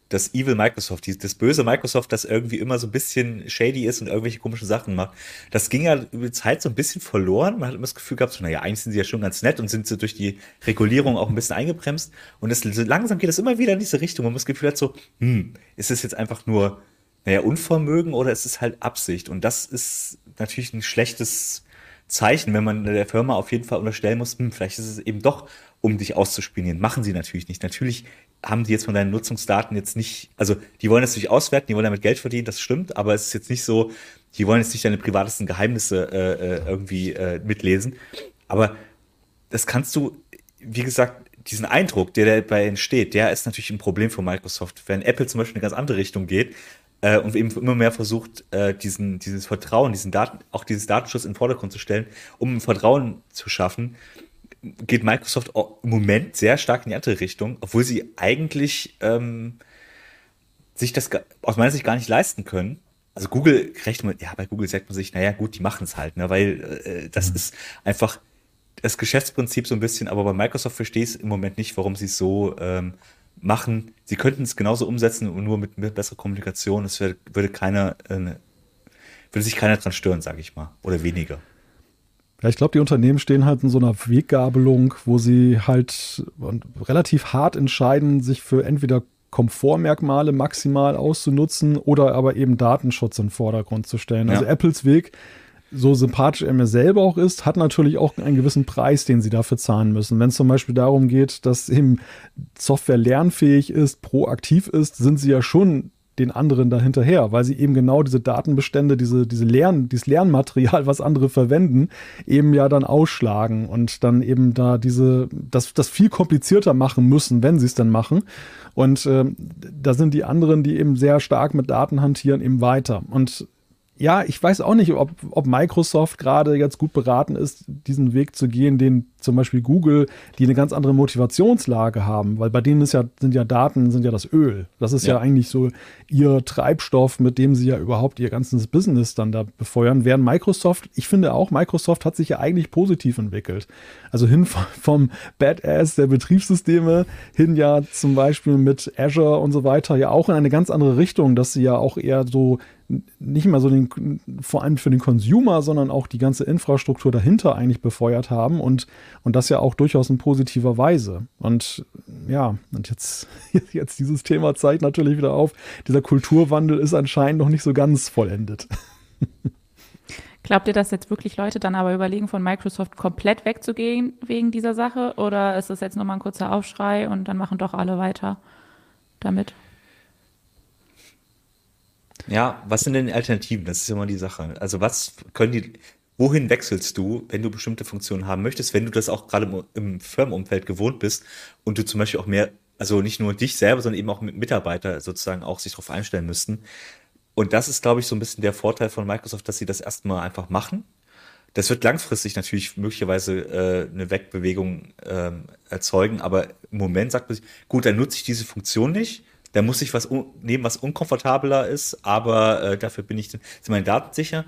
das Evil Microsoft, das böse Microsoft, das irgendwie immer so ein bisschen shady ist und irgendwelche komischen Sachen macht. Das ging ja über die Zeit so ein bisschen verloren. Man hat immer das Gefühl gehabt, so, naja, eigentlich sind sie ja schon ganz nett und sind so durch die Regulierung auch ein bisschen eingebremst. Und das, langsam geht das immer wieder in diese Richtung. Man das Gefühl hat so, hm, ist es jetzt einfach nur, naja, Unvermögen oder ist es halt Absicht? Und das ist natürlich ein schlechtes Zeichen, wenn man der Firma auf jeden Fall unterstellen muss, hm, vielleicht ist es eben doch um dich auszuspionieren. Machen sie natürlich nicht. Natürlich haben die jetzt von deinen Nutzungsdaten jetzt nicht, also die wollen das natürlich auswerten, die wollen damit Geld verdienen, das stimmt, aber es ist jetzt nicht so, die wollen jetzt nicht deine privatesten Geheimnisse äh, äh irgendwie äh, mitlesen. Aber das kannst du, wie gesagt, diesen Eindruck, der dabei entsteht, der ist natürlich ein Problem für Microsoft. Wenn Apple zum Beispiel in eine ganz andere Richtung geht äh, und eben immer mehr versucht, äh, diesen, dieses Vertrauen, diesen Daten, auch dieses Datenschutz in den Vordergrund zu stellen, um Vertrauen zu schaffen, geht Microsoft im Moment sehr stark in die andere Richtung, obwohl sie eigentlich ähm, sich das aus meiner Sicht gar nicht leisten können. Also Google rechnet man, ja, bei Google sagt man sich, naja, gut, die machen es halt, ne, weil äh, das mhm. ist einfach das Geschäftsprinzip so ein bisschen, aber bei Microsoft verstehe ich es im Moment nicht, warum sie es so ähm, machen. Sie könnten es genauso umsetzen und nur mit, mit besserer Kommunikation. Es würde, würde keiner, äh, würde sich keiner dran stören, sage ich mal, oder weniger. Ja, ich glaube, die Unternehmen stehen halt in so einer Weggabelung, wo sie halt relativ hart entscheiden, sich für entweder Komfortmerkmale maximal auszunutzen oder aber eben Datenschutz in den Vordergrund zu stellen. Also ja. Also Apples Weg so sympathisch er mir selber auch ist, hat natürlich auch einen gewissen Preis, den sie dafür zahlen müssen. Wenn es zum Beispiel darum geht, dass eben Software lernfähig ist, proaktiv ist, sind sie ja schon den anderen dahinterher, weil sie eben genau diese Datenbestände, diese, diese Lern, dieses Lernmaterial, was andere verwenden, eben ja dann ausschlagen und dann eben da diese, das, das viel komplizierter machen müssen, wenn sie es dann machen. Und äh, da sind die anderen, die eben sehr stark mit Daten hantieren, eben weiter. Und ja, ich weiß auch nicht, ob, ob Microsoft gerade jetzt gut beraten ist, diesen Weg zu gehen, den zum Beispiel Google, die eine ganz andere Motivationslage haben, weil bei denen ist ja, sind ja Daten, sind ja das Öl. Das ist ja. ja eigentlich so ihr Treibstoff, mit dem sie ja überhaupt ihr ganzes Business dann da befeuern. Während Microsoft, ich finde auch, Microsoft hat sich ja eigentlich positiv entwickelt. Also hin vom Badass der Betriebssysteme hin ja zum Beispiel mit Azure und so weiter ja auch in eine ganz andere Richtung, dass sie ja auch eher so nicht mehr so den, vor allem für den Consumer, sondern auch die ganze Infrastruktur dahinter eigentlich befeuert haben und, und das ja auch durchaus in positiver Weise. Und ja, und jetzt, jetzt dieses Thema zeigt natürlich wieder auf, dieser Kulturwandel ist anscheinend noch nicht so ganz vollendet. Glaubt ihr, dass jetzt wirklich Leute dann aber überlegen, von Microsoft komplett wegzugehen wegen dieser Sache? Oder ist das jetzt nochmal ein kurzer Aufschrei und dann machen doch alle weiter damit? Ja, was sind denn die Alternativen? Das ist immer die Sache. Also was können die, wohin wechselst du, wenn du bestimmte Funktionen haben möchtest, wenn du das auch gerade im, im Firmenumfeld gewohnt bist und du zum Beispiel auch mehr, also nicht nur dich selber, sondern eben auch mit Mitarbeiter sozusagen auch sich darauf einstellen müssten. Und das ist, glaube ich, so ein bisschen der Vorteil von Microsoft, dass sie das erstmal einfach machen. Das wird langfristig natürlich möglicherweise äh, eine Wegbewegung ähm, erzeugen, aber im Moment sagt man sich, gut, dann nutze ich diese Funktion nicht da muss ich was nehmen, was unkomfortabler ist, aber äh, dafür bin ich, sind meine Daten sicher.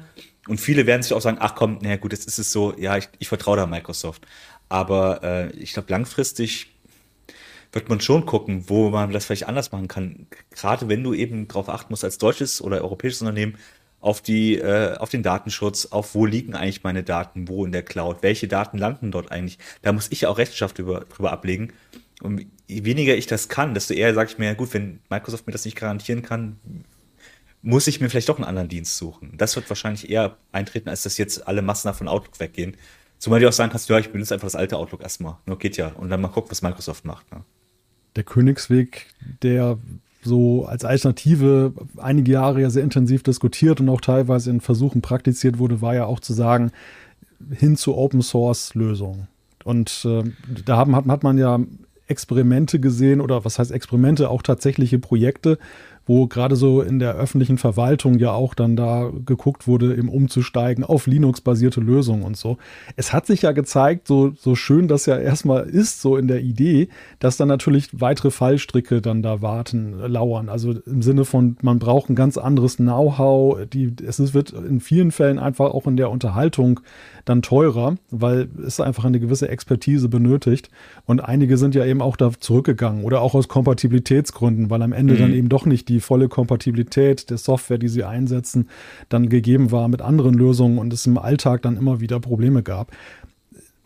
Und viele werden sich auch sagen, ach komm, naja gut, jetzt ist es so, ja, ich, ich vertraue da Microsoft. Aber äh, ich glaube, langfristig wird man schon gucken, wo man das vielleicht anders machen kann. Gerade wenn du eben darauf achten musst, als deutsches oder europäisches Unternehmen, auf die, äh, auf den Datenschutz, auf wo liegen eigentlich meine Daten, wo in der Cloud, welche Daten landen dort eigentlich. Da muss ich auch Rechenschaft über, drüber ablegen. Und je weniger ich das kann, desto eher sage ich mir, gut, wenn Microsoft mir das nicht garantieren kann, muss ich mir vielleicht doch einen anderen Dienst suchen. Das wird wahrscheinlich eher eintreten, als dass jetzt alle Massen von Outlook weggehen. Zumal du auch sagen kannst, ja, ich benutze einfach das alte Outlook erstmal. Nur geht ja. Und dann mal gucken, was Microsoft macht. Ne? Der Königsweg, der so als Alternative einige Jahre ja sehr intensiv diskutiert und auch teilweise in Versuchen praktiziert wurde, war ja auch zu sagen, hin zu Open Source Lösungen. Und äh, da haben, hat, hat man ja Experimente gesehen oder was heißt Experimente, auch tatsächliche Projekte, wo gerade so in der öffentlichen Verwaltung ja auch dann da geguckt wurde, im umzusteigen auf Linux-basierte Lösungen und so. Es hat sich ja gezeigt, so, so schön das ja erstmal ist, so in der Idee, dass dann natürlich weitere Fallstricke dann da warten, lauern. Also im Sinne von, man braucht ein ganz anderes Know-how. es wird in vielen Fällen einfach auch in der Unterhaltung dann teurer, weil es einfach eine gewisse Expertise benötigt. Und einige sind ja eben auch da zurückgegangen oder auch aus Kompatibilitätsgründen, weil am Ende mhm. dann eben doch nicht die volle Kompatibilität der Software, die sie einsetzen, dann gegeben war mit anderen Lösungen und es im Alltag dann immer wieder Probleme gab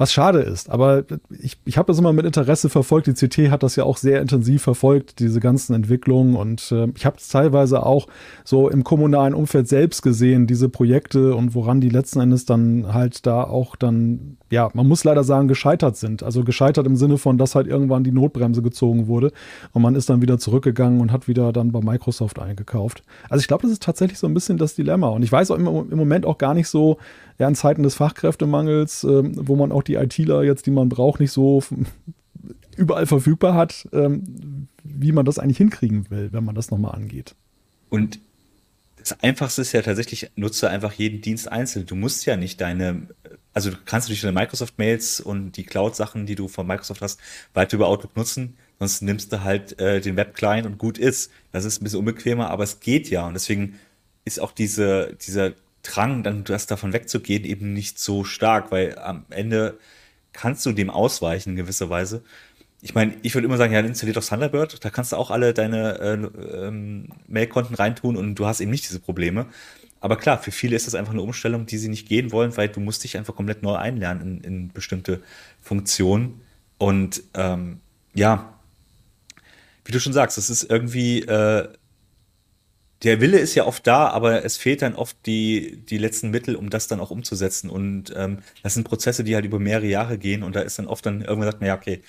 was schade ist. Aber ich, ich habe das immer mit Interesse verfolgt. Die CT hat das ja auch sehr intensiv verfolgt, diese ganzen Entwicklungen. Und äh, ich habe es teilweise auch so im kommunalen Umfeld selbst gesehen, diese Projekte und woran die letzten Endes dann halt da auch dann, ja, man muss leider sagen, gescheitert sind. Also gescheitert im Sinne von, dass halt irgendwann die Notbremse gezogen wurde und man ist dann wieder zurückgegangen und hat wieder dann bei Microsoft eingekauft. Also ich glaube, das ist tatsächlich so ein bisschen das Dilemma. Und ich weiß auch im, im Moment auch gar nicht so, ja, in Zeiten des Fachkräftemangels, ähm, wo man auch die ITler jetzt, die man braucht, nicht so überall verfügbar hat, ähm, wie man das eigentlich hinkriegen will, wenn man das nochmal angeht. Und das Einfachste ist ja tatsächlich, nutze einfach jeden Dienst einzeln. Du musst ja nicht deine, also du kannst natürlich deine Microsoft-Mails und die Cloud-Sachen, die du von Microsoft hast, weiter über Outlook nutzen. Sonst nimmst du halt äh, den Web-Client und gut ist. Das ist ein bisschen unbequemer, aber es geht ja. Und deswegen ist auch diese, dieser Drang, dann das davon wegzugehen, eben nicht so stark, weil am Ende kannst du dem ausweichen in gewisser Weise. Ich meine, ich würde immer sagen, ja, installiert doch Thunderbird, da kannst du auch alle deine äh, ähm, Mailkonten reintun und du hast eben nicht diese Probleme. Aber klar, für viele ist das einfach eine Umstellung, die sie nicht gehen wollen, weil du musst dich einfach komplett neu einlernen in, in bestimmte Funktionen. Und ähm, ja, wie du schon sagst, es ist irgendwie äh, der Wille ist ja oft da, aber es fehlt dann oft die, die letzten Mittel, um das dann auch umzusetzen. Und ähm, das sind Prozesse, die halt über mehrere Jahre gehen und da ist dann oft dann irgendwann sagt man, ja, okay,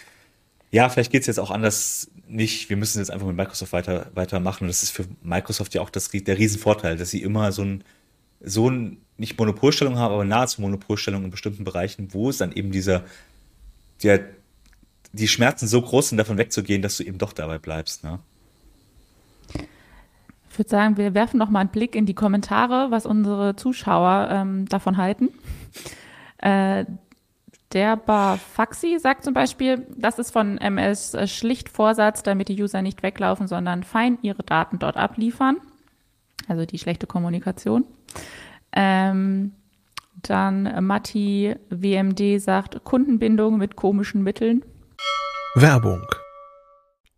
ja, vielleicht geht's jetzt auch anders nicht. Wir müssen jetzt einfach mit Microsoft weiter weitermachen. Und das ist für Microsoft ja auch das, der Riesenvorteil, dass sie immer so ein, so ein, nicht Monopolstellung haben, aber nahezu Monopolstellung in bestimmten Bereichen, wo es dann eben dieser, der, die Schmerzen so groß sind, davon wegzugehen, dass du eben doch dabei bleibst. Ne? Ich würde sagen, wir werfen noch mal einen Blick in die Kommentare, was unsere Zuschauer ähm, davon halten. Äh, der Barfaxi sagt zum Beispiel, das ist von MS schlicht Vorsatz, damit die User nicht weglaufen, sondern fein ihre Daten dort abliefern. Also die schlechte Kommunikation. Ähm, dann Matti WMD sagt Kundenbindung mit komischen Mitteln. Werbung.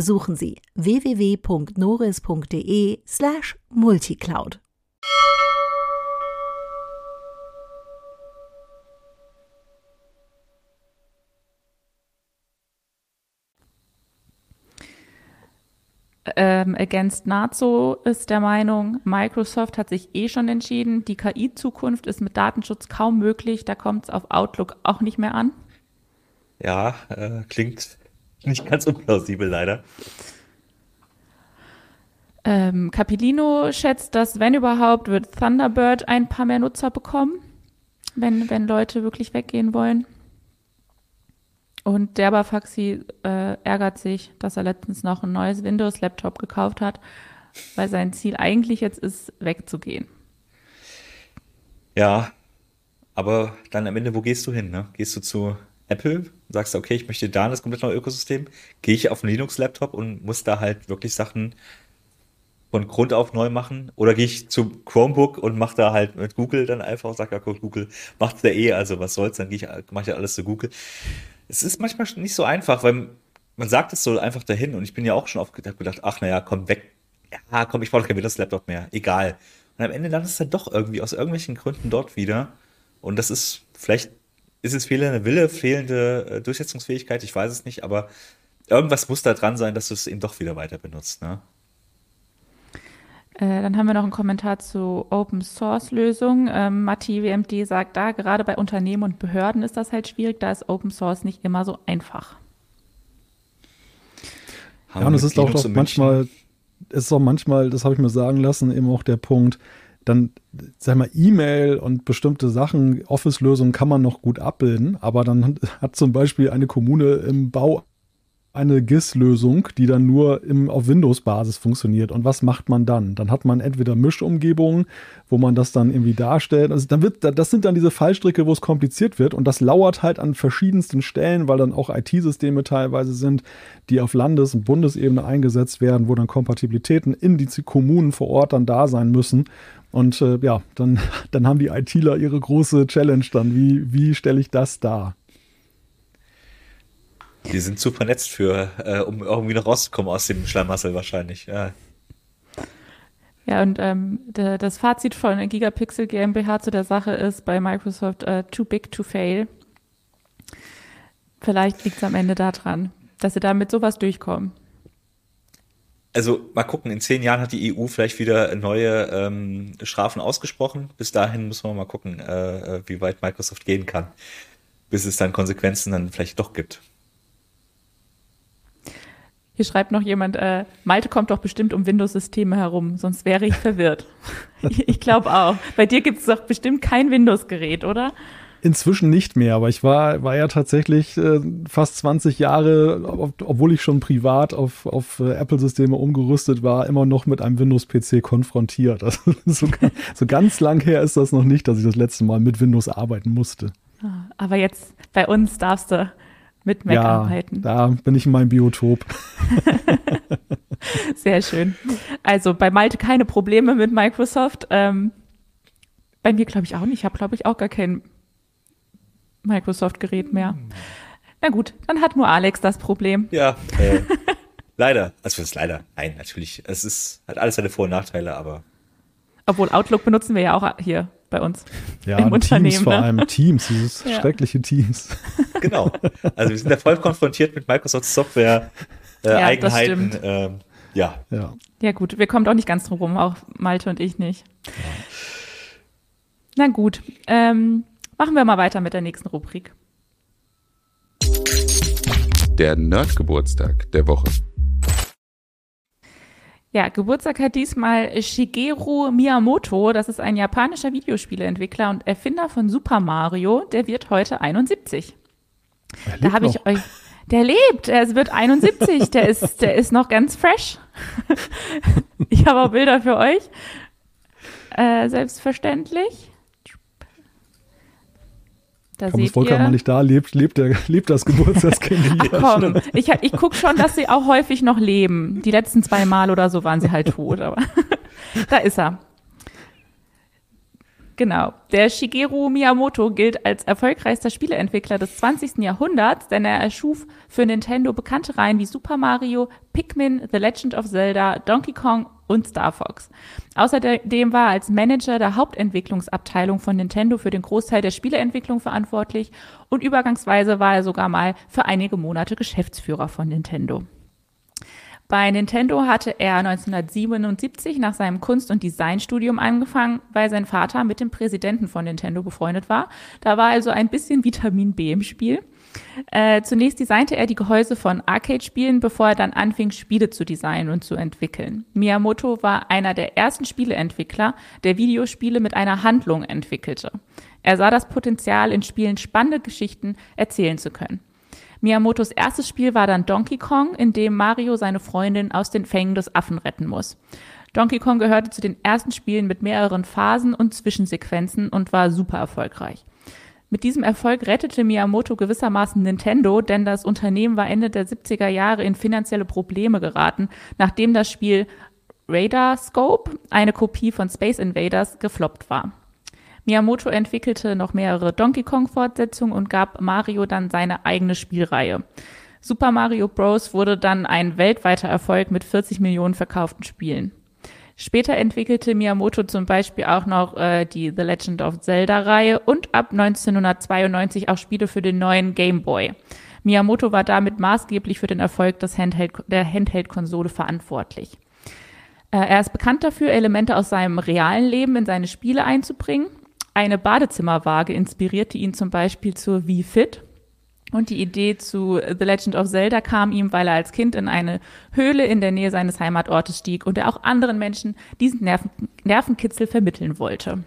Besuchen Sie www.noris.de slash multicloud. Ähm, Against Nazo ist der Meinung, Microsoft hat sich eh schon entschieden, die KI-Zukunft ist mit Datenschutz kaum möglich, da kommt es auf Outlook auch nicht mehr an. Ja, äh, klingt nicht ganz unplausibel leider. Ähm, Capilino schätzt, dass wenn überhaupt, wird Thunderbird ein paar mehr Nutzer bekommen, wenn, wenn Leute wirklich weggehen wollen. Und der Bafaxi äh, ärgert sich, dass er letztens noch ein neues Windows-Laptop gekauft hat, weil sein Ziel eigentlich jetzt ist, wegzugehen. Ja, aber dann am Ende, wo gehst du hin? Ne? Gehst du zu Apple, sagst du, okay, ich möchte da das komplett neue Ökosystem, gehe ich auf einen Linux-Laptop und muss da halt wirklich Sachen von Grund auf neu machen? Oder gehe ich zu Chromebook und mache da halt mit Google dann einfach, sag ja, Google macht's ja eh, also was soll's, dann ich, mache ich ja alles zu Google es ist manchmal nicht so einfach, weil man sagt es so einfach dahin und ich bin ja auch schon oft gedacht, ach naja, komm weg. Ja, komm, ich brauche kein Windows-Laptop mehr. Egal. Und am Ende landest du dann doch irgendwie aus irgendwelchen Gründen dort wieder. Und das ist, vielleicht ist es fehlende Wille, fehlende äh, Durchsetzungsfähigkeit, ich weiß es nicht, aber irgendwas muss da dran sein, dass du es eben doch wieder weiter benutzt, ne? Äh, dann haben wir noch einen Kommentar zu Open Source Lösungen. Ähm, Matti WMD sagt da, gerade bei Unternehmen und Behörden ist das halt schwierig, da ist Open Source nicht immer so einfach. Ja, und es ist auch doch manchmal, es ist auch manchmal, das habe ich mir sagen lassen, eben auch der Punkt, dann, sag mal, E-Mail und bestimmte Sachen, Office-Lösungen kann man noch gut abbilden, aber dann hat zum Beispiel eine Kommune im Bau eine GIS-Lösung, die dann nur im, auf Windows-Basis funktioniert. Und was macht man dann? Dann hat man entweder Mischumgebungen, wo man das dann irgendwie darstellt. Also dann wird, das sind dann diese Fallstricke, wo es kompliziert wird. Und das lauert halt an verschiedensten Stellen, weil dann auch IT-Systeme teilweise sind, die auf Landes- und Bundesebene eingesetzt werden, wo dann Kompatibilitäten in die Kommunen vor Ort dann da sein müssen. Und äh, ja, dann, dann haben die ITler ihre große Challenge dann. Wie, wie stelle ich das dar? Die sind zu vernetzt für, äh, um irgendwie noch rauszukommen aus dem Schlamassel wahrscheinlich. Ja, ja und ähm, der, das Fazit von Gigapixel GmbH zu der Sache ist bei Microsoft uh, too big to fail. Vielleicht liegt es am Ende daran, dass sie da mit sowas durchkommen. Also mal gucken, in zehn Jahren hat die EU vielleicht wieder neue ähm, Strafen ausgesprochen. Bis dahin müssen wir mal gucken, äh, äh wie weit Microsoft gehen kann, bis es dann Konsequenzen dann vielleicht doch gibt. Hier schreibt noch jemand, äh, Malte kommt doch bestimmt um Windows-Systeme herum, sonst wäre ich verwirrt. ich glaube auch. Bei dir gibt es doch bestimmt kein Windows-Gerät, oder? Inzwischen nicht mehr, aber ich war, war ja tatsächlich äh, fast 20 Jahre, ob, obwohl ich schon privat auf, auf äh, Apple-Systeme umgerüstet war, immer noch mit einem Windows-PC konfrontiert. Also so, so ganz lang her ist das noch nicht, dass ich das letzte Mal mit Windows arbeiten musste. Ah, aber jetzt bei uns darfst du mit Mac ja, arbeiten. Da bin ich in meinem Biotop. Sehr schön. Also bei Malte keine Probleme mit Microsoft. Ähm, bei mir glaube ich auch nicht. Ich habe, glaube ich, auch gar kein Microsoft-Gerät mehr. Na gut, dann hat nur Alex das Problem. Ja, äh, leider. Also das ist leider. Nein, natürlich. Es ist, hat alles seine Vor- und Nachteile, aber. Obwohl Outlook benutzen wir ja auch hier bei uns. Ja, im Unternehmen, Teams vor ne? allem. Teams, dieses ja. schreckliche Teams. Genau. Also wir sind ja voll konfrontiert mit Microsoft Software äh, ja, Eigenheiten. Ähm, ja. ja. Ja, gut. Wir kommen auch nicht ganz drum rum, auch Malte und ich nicht. Ja. Na gut. Ähm, machen wir mal weiter mit der nächsten Rubrik. Der Nerdgeburtstag der Woche. Ja, Geburtstag hat diesmal Shigeru Miyamoto. Das ist ein japanischer Videospieleentwickler und Erfinder von Super Mario. Der wird heute 71. Da habe ich euch. Der lebt, er wird 71, der ist, der ist noch ganz fresh. ich habe auch Bilder für euch. Äh, selbstverständlich. Da Kann seht Volker ihr, mal nicht da lebt, lebt, der, lebt das Geburtstagskind. Ach komm, ich, ich gucke schon, dass sie auch häufig noch leben. Die letzten zwei Mal oder so waren sie halt tot, aber da ist er. Genau. Der Shigeru Miyamoto gilt als erfolgreichster Spieleentwickler des 20. Jahrhunderts, denn er erschuf für Nintendo bekannte Reihen wie Super Mario, Pikmin, The Legend of Zelda, Donkey Kong und Star Fox. Außerdem war er als Manager der Hauptentwicklungsabteilung von Nintendo für den Großteil der Spieleentwicklung verantwortlich und übergangsweise war er sogar mal für einige Monate Geschäftsführer von Nintendo. Bei Nintendo hatte er 1977 nach seinem Kunst- und Designstudium angefangen, weil sein Vater mit dem Präsidenten von Nintendo befreundet war. Da war also ein bisschen Vitamin B im Spiel. Äh, zunächst designte er die Gehäuse von Arcade-Spielen, bevor er dann anfing, Spiele zu designen und zu entwickeln. Miyamoto war einer der ersten Spieleentwickler, der Videospiele mit einer Handlung entwickelte. Er sah das Potenzial, in Spielen spannende Geschichten erzählen zu können. Miyamotos erstes Spiel war dann Donkey Kong, in dem Mario seine Freundin aus den Fängen des Affen retten muss. Donkey Kong gehörte zu den ersten Spielen mit mehreren Phasen und Zwischensequenzen und war super erfolgreich. Mit diesem Erfolg rettete Miyamoto gewissermaßen Nintendo, denn das Unternehmen war Ende der 70er Jahre in finanzielle Probleme geraten, nachdem das Spiel Radar Scope, eine Kopie von Space Invaders, gefloppt war. Miyamoto entwickelte noch mehrere Donkey Kong-Fortsetzungen und gab Mario dann seine eigene Spielreihe. Super Mario Bros. wurde dann ein weltweiter Erfolg mit 40 Millionen verkauften Spielen. Später entwickelte Miyamoto zum Beispiel auch noch äh, die The Legend of Zelda-Reihe und ab 1992 auch Spiele für den neuen Game Boy. Miyamoto war damit maßgeblich für den Erfolg des Handheld, der Handheld-Konsole verantwortlich. Äh, er ist bekannt dafür, Elemente aus seinem realen Leben in seine Spiele einzubringen. Eine Badezimmerwaage inspirierte ihn zum Beispiel zur Wii Fit und die Idee zu The Legend of Zelda kam ihm, weil er als Kind in eine Höhle in der Nähe seines Heimatortes stieg und er auch anderen Menschen diesen Nerven Nervenkitzel vermitteln wollte.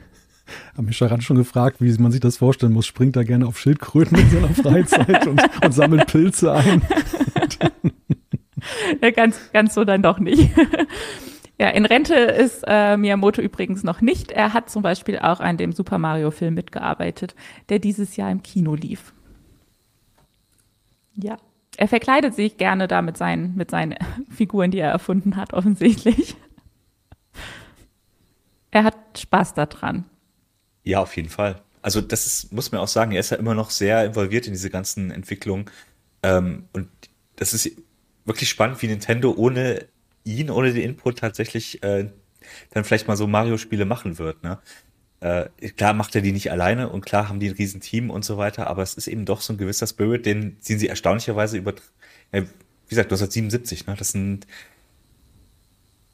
Haben mich daran schon gefragt, wie man sich das vorstellen muss. Springt er gerne auf Schildkröten in seiner Freizeit und, und sammelt Pilze ein. ja, ganz, ganz so dann doch nicht. Ja, in Rente ist äh, Miyamoto übrigens noch nicht. Er hat zum Beispiel auch an dem Super Mario-Film mitgearbeitet, der dieses Jahr im Kino lief. Ja, er verkleidet sich gerne da mit seinen, mit seinen Figuren, die er erfunden hat, offensichtlich. Er hat Spaß daran. Ja, auf jeden Fall. Also das ist, muss man auch sagen, er ist ja immer noch sehr involviert in diese ganzen Entwicklungen. Ähm, und das ist wirklich spannend, wie Nintendo ohne ihn, ohne den Input tatsächlich äh, dann vielleicht mal so Mario-Spiele machen wird. Ne? Äh, klar macht er die nicht alleine und klar haben die ein Riesenteam und so weiter, aber es ist eben doch so ein gewisser Spirit, den ziehen sie erstaunlicherweise über, äh, wie gesagt, 1977, ne? das sind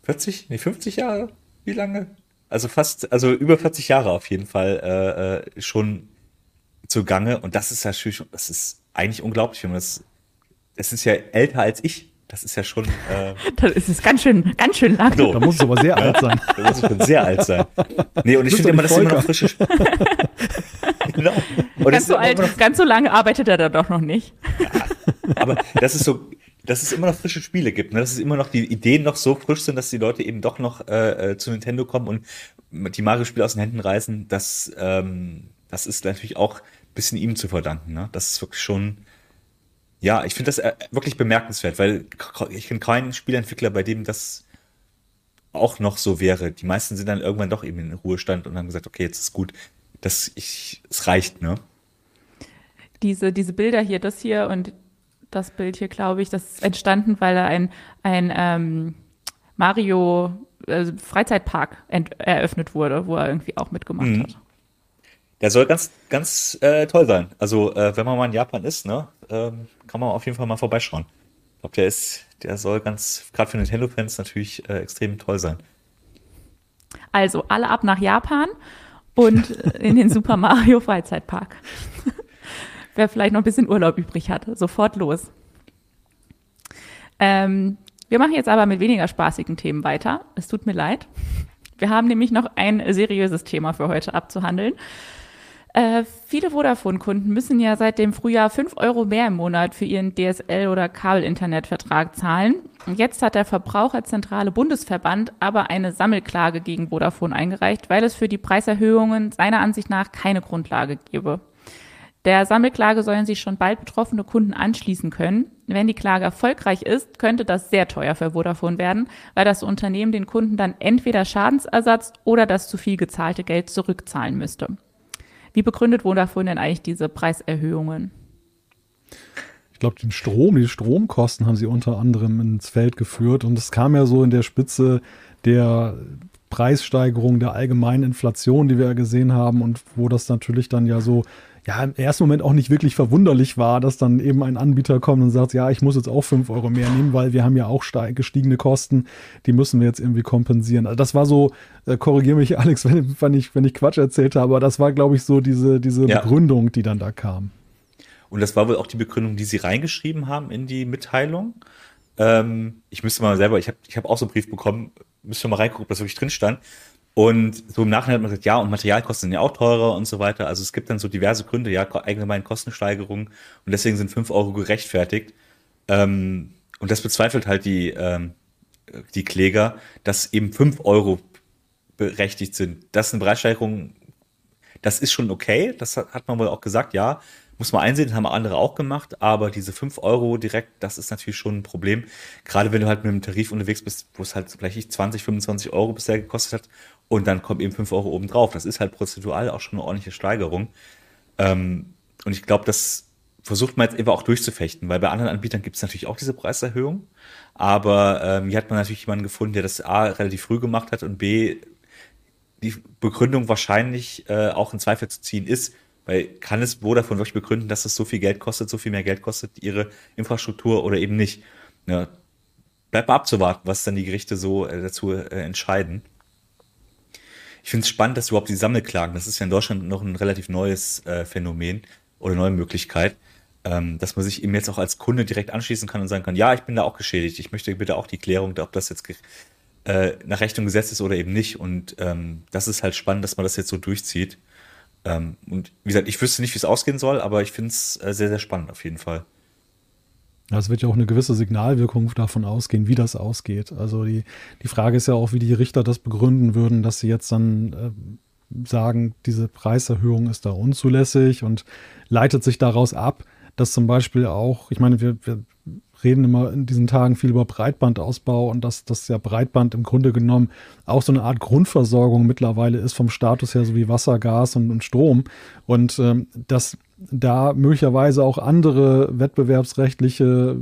40, nee, 50 Jahre? Wie lange? Also fast, also über 40 Jahre auf jeden Fall äh, äh, schon zugange. Und das ist ja natürlich, das ist eigentlich unglaublich, wenn man das, das ist ja älter als ich. Das ist ja schon. Äh, das ist ganz schön, ganz schön lang. So. Da muss es aber sehr alt sein. Da muss es schon sehr alt sein. Nee, und ich finde immer, das ist immer noch frische. genau. Und ganz, so alt, ganz so lange arbeitet er da doch noch nicht. Ja, aber das ist so, dass es immer noch frische Spiele gibt, ne? dass es immer noch die Ideen noch so frisch sind, dass die Leute eben doch noch äh, äh zu Nintendo kommen und die Mario-Spiele aus den Händen reißen, das, ähm, das ist natürlich auch ein bisschen ihm zu verdanken. Ne? Das ist wirklich schon, ja, ich finde das äh, wirklich bemerkenswert, weil ich kenne keinen Spielentwickler, bei dem das auch noch so wäre. Die meisten sind dann irgendwann doch eben in Ruhestand und haben gesagt, okay, jetzt ist gut, das ich, es reicht, ne? Diese, diese Bilder hier, das hier und das Bild hier, glaube ich, das ist entstanden, weil er ein, ein ähm, Mario äh, Freizeitpark eröffnet wurde, wo er irgendwie auch mitgemacht mhm. hat. Der soll ganz, ganz äh, toll sein. Also, äh, wenn man mal in Japan ist, ne, ähm, kann man auf jeden Fall mal vorbeischauen. Ich glaube, der ist, der soll ganz, gerade für Nintendo-Fans natürlich äh, extrem toll sein. Also, alle ab nach Japan und in den Super Mario Freizeitpark. Wer vielleicht noch ein bisschen Urlaub übrig hat, sofort los. Ähm, wir machen jetzt aber mit weniger spaßigen Themen weiter. Es tut mir leid. Wir haben nämlich noch ein seriöses Thema für heute abzuhandeln. Äh, viele Vodafone-Kunden müssen ja seit dem Frühjahr 5 Euro mehr im Monat für ihren DSL- oder Kabelinternetvertrag zahlen. Jetzt hat der Verbraucherzentrale Bundesverband aber eine Sammelklage gegen Vodafone eingereicht, weil es für die Preiserhöhungen seiner Ansicht nach keine Grundlage gebe. Der Sammelklage sollen sich schon bald betroffene Kunden anschließen können. Wenn die Klage erfolgreich ist, könnte das sehr teuer für Vodafone werden, weil das Unternehmen den Kunden dann entweder Schadensersatz oder das zu viel gezahlte Geld zurückzahlen müsste. Wie begründet Vodafone denn eigentlich diese Preiserhöhungen? Ich glaube, den Strom, die Stromkosten haben sie unter anderem ins Feld geführt und es kam ja so in der Spitze der Preissteigerung der allgemeinen Inflation, die wir ja gesehen haben und wo das natürlich dann ja so ja, im ersten Moment auch nicht wirklich verwunderlich war, dass dann eben ein Anbieter kommt und sagt, ja, ich muss jetzt auch fünf Euro mehr nehmen, weil wir haben ja auch gestiegene Kosten, die müssen wir jetzt irgendwie kompensieren. Also das war so, äh, korrigiere mich Alex, wenn, wenn, ich, wenn ich Quatsch erzählt habe, aber das war, glaube ich, so diese, diese ja. Begründung, die dann da kam. Und das war wohl auch die Begründung, die sie reingeschrieben haben in die Mitteilung. Ähm, ich müsste mal selber, ich habe ich hab auch so einen Brief bekommen, müsste mal reingucken, ob das wirklich drin stand. Und so im Nachhinein hat man gesagt, ja, und Materialkosten sind ja auch teurer und so weiter. Also es gibt dann so diverse Gründe, ja, allgemein Kostensteigerungen und deswegen sind fünf Euro gerechtfertigt. Ähm, und das bezweifelt halt die, ähm, die Kläger, dass eben fünf Euro berechtigt sind. Das ist eine Preissteigerung, das ist schon okay, das hat, man wohl auch gesagt, ja, muss man einsehen, das haben andere auch gemacht, aber diese fünf Euro direkt, das ist natürlich schon ein Problem. Gerade wenn du halt mit einem Tarif unterwegs bist, wo es halt vielleicht 20, 25 Euro bisher gekostet hat und dann kommen eben fünf Euro obendrauf. Das ist halt prozentual auch schon eine ordentliche Steigerung. Ähm, und ich glaube, das versucht man jetzt eben auch durchzufechten, weil bei anderen Anbietern gibt es natürlich auch diese Preiserhöhung. Aber ähm, hier hat man natürlich jemanden gefunden, der das A relativ früh gemacht hat und B die Begründung wahrscheinlich äh, auch in Zweifel zu ziehen ist, weil kann es Vodafone wirklich begründen, dass es so viel Geld kostet, so viel mehr Geld kostet, ihre Infrastruktur oder eben nicht? Ja, bleibt mal abzuwarten, was dann die Gerichte so äh, dazu äh, entscheiden. Ich finde es spannend, dass überhaupt die Sammelklagen, das ist ja in Deutschland noch ein relativ neues äh, Phänomen oder neue Möglichkeit, ähm, dass man sich eben jetzt auch als Kunde direkt anschließen kann und sagen kann, ja, ich bin da auch geschädigt, ich möchte bitte auch die Klärung, ob das jetzt äh, nach Rechnung gesetzt ist oder eben nicht. Und ähm, das ist halt spannend, dass man das jetzt so durchzieht. Ähm, und wie gesagt, ich wüsste nicht, wie es ausgehen soll, aber ich finde es äh, sehr, sehr spannend auf jeden Fall. Es wird ja auch eine gewisse Signalwirkung davon ausgehen, wie das ausgeht. Also die, die Frage ist ja auch, wie die Richter das begründen würden, dass sie jetzt dann äh, sagen, diese Preiserhöhung ist da unzulässig und leitet sich daraus ab, dass zum Beispiel auch, ich meine, wir, wir reden immer in diesen Tagen viel über Breitbandausbau und dass das ja Breitband im Grunde genommen auch so eine Art Grundversorgung mittlerweile ist vom Status her, so wie Wasser, Gas und, und Strom. Und ähm, dass da möglicherweise auch andere wettbewerbsrechtliche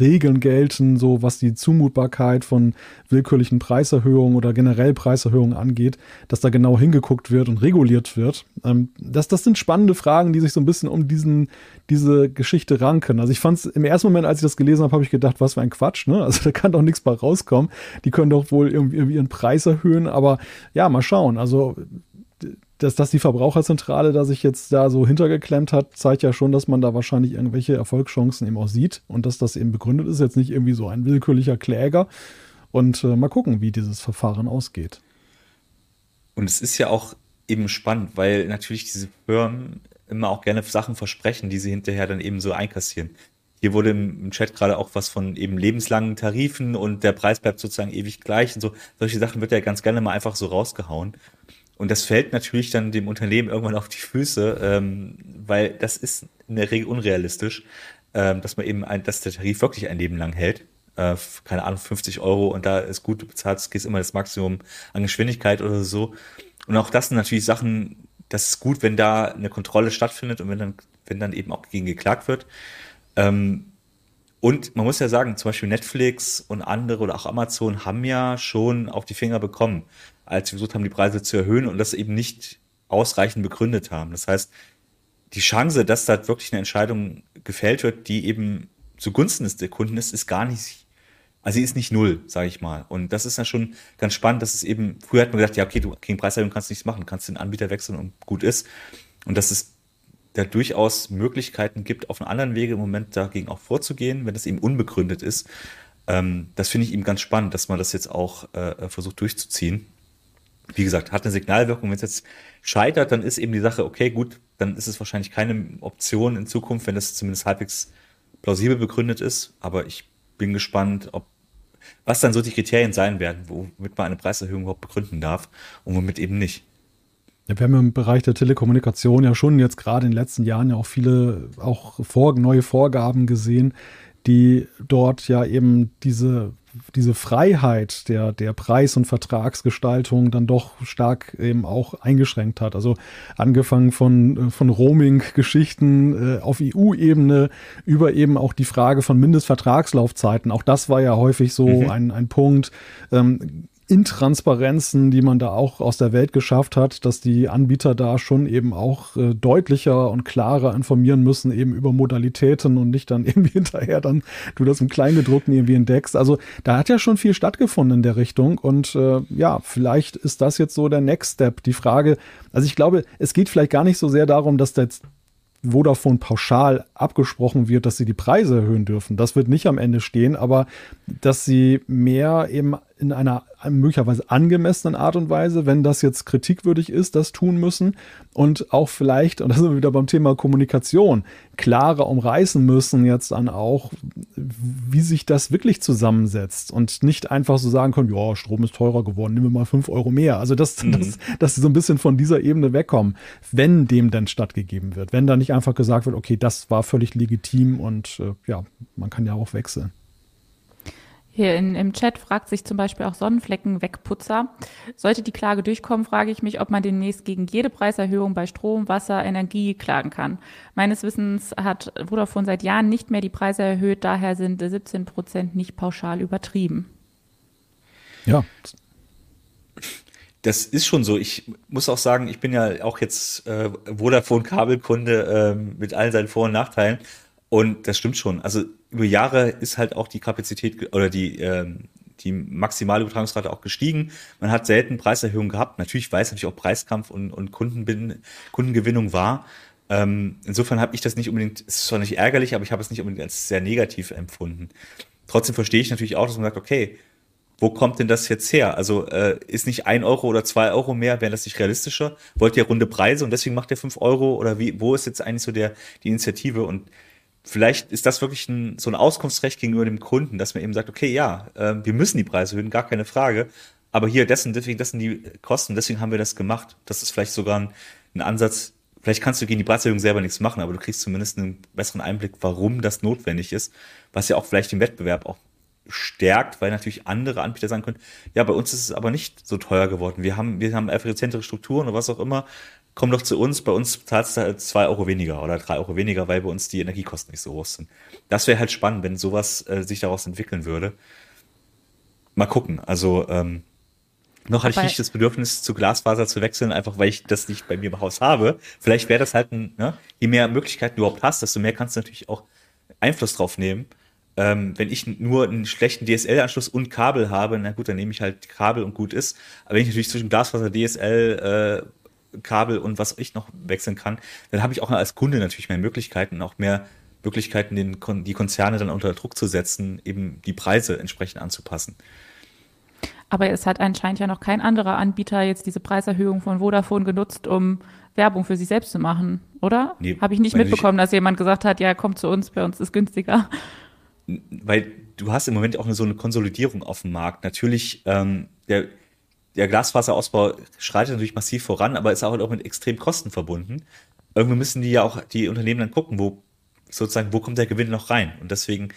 Regeln gelten, so was die Zumutbarkeit von willkürlichen Preiserhöhungen oder generell Preiserhöhungen angeht, dass da genau hingeguckt wird und reguliert wird. Ähm, das, das sind spannende Fragen, die sich so ein bisschen um diesen, diese Geschichte ranken. Also ich fand es im ersten Moment, als ich das gelesen habe, habe ich gedacht, was für ein Quatsch, ne? Also da kann doch nichts bei rauskommen. Die können doch wohl irgendwie ihren Preis erhöhen, aber ja, mal schauen. Also dass, dass die Verbraucherzentrale da sich jetzt da so hintergeklemmt hat, zeigt ja schon, dass man da wahrscheinlich irgendwelche Erfolgschancen eben auch sieht und dass das eben begründet ist, jetzt nicht irgendwie so ein willkürlicher Kläger. Und äh, mal gucken, wie dieses Verfahren ausgeht. Und es ist ja auch eben spannend, weil natürlich diese Firmen immer auch gerne Sachen versprechen, die sie hinterher dann eben so einkassieren. Hier wurde im Chat gerade auch was von eben lebenslangen Tarifen und der Preis bleibt sozusagen ewig gleich und so. Solche Sachen wird ja ganz gerne mal einfach so rausgehauen. Und das fällt natürlich dann dem Unternehmen irgendwann auf die Füße, ähm, weil das ist in der Regel unrealistisch, ähm, dass man eben, ein, dass der Tarif wirklich ein Leben lang hält. Äh, keine Ahnung, 50 Euro und da ist gut bezahlt, ist immer das Maximum an Geschwindigkeit oder so. Und auch das sind natürlich Sachen, das ist gut, wenn da eine Kontrolle stattfindet und wenn dann, wenn dann eben auch gegen geklagt wird. Ähm, und man muss ja sagen, zum Beispiel Netflix und andere oder auch Amazon haben ja schon auf die Finger bekommen als wir versucht haben, die Preise zu erhöhen und das eben nicht ausreichend begründet haben. Das heißt, die Chance, dass da wirklich eine Entscheidung gefällt wird, die eben zugunsten des Kunden ist, ist gar nicht, also sie ist nicht null, sage ich mal. Und das ist ja schon ganz spannend, dass es eben, früher hat man gedacht, ja, okay, du gegen Preiserhöhung kannst nichts machen, kannst den Anbieter wechseln und gut ist. Und dass es da durchaus Möglichkeiten gibt, auf einem anderen Wege im Moment dagegen auch vorzugehen, wenn das eben unbegründet ist. Ähm, das finde ich eben ganz spannend, dass man das jetzt auch äh, versucht durchzuziehen wie gesagt, hat eine Signalwirkung. Wenn es jetzt scheitert, dann ist eben die Sache, okay, gut, dann ist es wahrscheinlich keine Option in Zukunft, wenn das zumindest halbwegs plausibel begründet ist. Aber ich bin gespannt, ob was dann so die Kriterien sein werden, womit man eine Preiserhöhung überhaupt begründen darf und womit eben nicht. Ja, wir haben im Bereich der Telekommunikation ja schon jetzt gerade in den letzten Jahren ja auch viele auch vor, neue Vorgaben gesehen, die dort ja eben diese diese Freiheit der, der Preis- und Vertragsgestaltung dann doch stark eben auch eingeschränkt hat. Also angefangen von, von Roaming-Geschichten äh, auf EU-Ebene über eben auch die Frage von Mindestvertragslaufzeiten. Auch das war ja häufig so mhm. ein, ein Punkt. Ähm, Intransparenzen, die man da auch aus der Welt geschafft hat, dass die Anbieter da schon eben auch äh, deutlicher und klarer informieren müssen, eben über Modalitäten und nicht dann irgendwie hinterher dann du das im Kleingedruckten irgendwie entdeckst. Also da hat ja schon viel stattgefunden in der Richtung und äh, ja, vielleicht ist das jetzt so der Next Step. Die Frage, also ich glaube, es geht vielleicht gar nicht so sehr darum, dass da jetzt Vodafone pauschal abgesprochen wird, dass sie die Preise erhöhen dürfen. Das wird nicht am Ende stehen, aber dass sie mehr eben in einer möglicherweise angemessenen Art und Weise, wenn das jetzt kritikwürdig ist, das tun müssen und auch vielleicht, und da sind wir wieder beim Thema Kommunikation, klarer umreißen müssen jetzt dann auch, wie sich das wirklich zusammensetzt und nicht einfach so sagen können, ja, Strom ist teurer geworden, nehmen wir mal fünf Euro mehr. Also dass, mhm. dass, dass sie so ein bisschen von dieser Ebene wegkommen, wenn dem dann stattgegeben wird. Wenn da nicht einfach gesagt wird, okay, das war völlig legitim und äh, ja, man kann ja auch wechseln. Hier in, im Chat fragt sich zum Beispiel auch Sonnenflecken-Wegputzer. Sollte die Klage durchkommen, frage ich mich, ob man demnächst gegen jede Preiserhöhung bei Strom, Wasser, Energie klagen kann. Meines Wissens hat Vodafone seit Jahren nicht mehr die Preise erhöht, daher sind 17 Prozent nicht pauschal übertrieben. Ja. Das ist schon so. Ich muss auch sagen, ich bin ja auch jetzt äh, Vodafone-Kabelkunde äh, mit allen seinen Vor- und Nachteilen. Und das stimmt schon. Also über Jahre ist halt auch die Kapazität oder die, ähm, die maximale Übertragungsrate auch gestiegen. Man hat selten Preiserhöhungen gehabt. Natürlich weiß natürlich auch Preiskampf und, und Kundengewinnung war. Ähm, insofern habe ich das nicht unbedingt, es ist zwar nicht ärgerlich, aber ich habe es nicht unbedingt als sehr negativ empfunden. Trotzdem verstehe ich natürlich auch, dass man sagt, okay, wo kommt denn das jetzt her? Also äh, ist nicht ein Euro oder zwei Euro mehr, wäre das nicht realistischer? Wollt ihr runde Preise und deswegen macht ihr fünf Euro oder wie, wo ist jetzt eigentlich so der, die Initiative? Und vielleicht ist das wirklich ein, so ein Auskunftsrecht gegenüber dem Kunden, dass man eben sagt, okay, ja, äh, wir müssen die Preise erhöhen, gar keine Frage. Aber hier, dessen, deswegen, das sind die Kosten, deswegen haben wir das gemacht. Das ist vielleicht sogar ein, ein Ansatz, vielleicht kannst du gegen die Preiserhöhung selber nichts machen, aber du kriegst zumindest einen besseren Einblick, warum das notwendig ist, was ja auch vielleicht den Wettbewerb auch stärkt, weil natürlich andere Anbieter sagen können, ja, bei uns ist es aber nicht so teuer geworden. Wir haben, wir haben effizientere Strukturen oder was auch immer. Komm doch zu uns, bei uns zahlst du halt zwei Euro weniger oder drei Euro weniger, weil bei uns die Energiekosten nicht so hoch sind. Das wäre halt spannend, wenn sowas äh, sich daraus entwickeln würde. Mal gucken. Also ähm, noch hatte ich nicht das Bedürfnis, zu Glasfaser zu wechseln, einfach weil ich das nicht bei mir im Haus habe. Vielleicht wäre das halt ein, ne? je mehr Möglichkeiten du überhaupt hast, desto mehr kannst du natürlich auch Einfluss drauf nehmen. Ähm, wenn ich nur einen schlechten DSL-Anschluss und Kabel habe, na gut, dann nehme ich halt Kabel und gut ist. Aber wenn ich natürlich zwischen Glasfaser, DSL, äh, Kabel und was ich noch wechseln kann, dann habe ich auch als Kunde natürlich mehr Möglichkeiten, auch mehr Möglichkeiten, den, die Konzerne dann unter Druck zu setzen, eben die Preise entsprechend anzupassen. Aber es hat anscheinend ja noch kein anderer Anbieter jetzt diese Preiserhöhung von Vodafone genutzt, um Werbung für sich selbst zu machen, oder? Nee, Habe ich nicht mitbekommen, dass jemand gesagt hat, ja, kommt zu uns, bei uns ist günstiger. Weil du hast im Moment auch eine, so eine Konsolidierung auf dem Markt. Natürlich, ähm, der, der Glasfaserausbau schreitet natürlich massiv voran, aber ist auch, auch mit extrem Kosten verbunden. Irgendwie müssen die ja auch die Unternehmen dann gucken, wo sozusagen, wo kommt der Gewinn noch rein? Und deswegen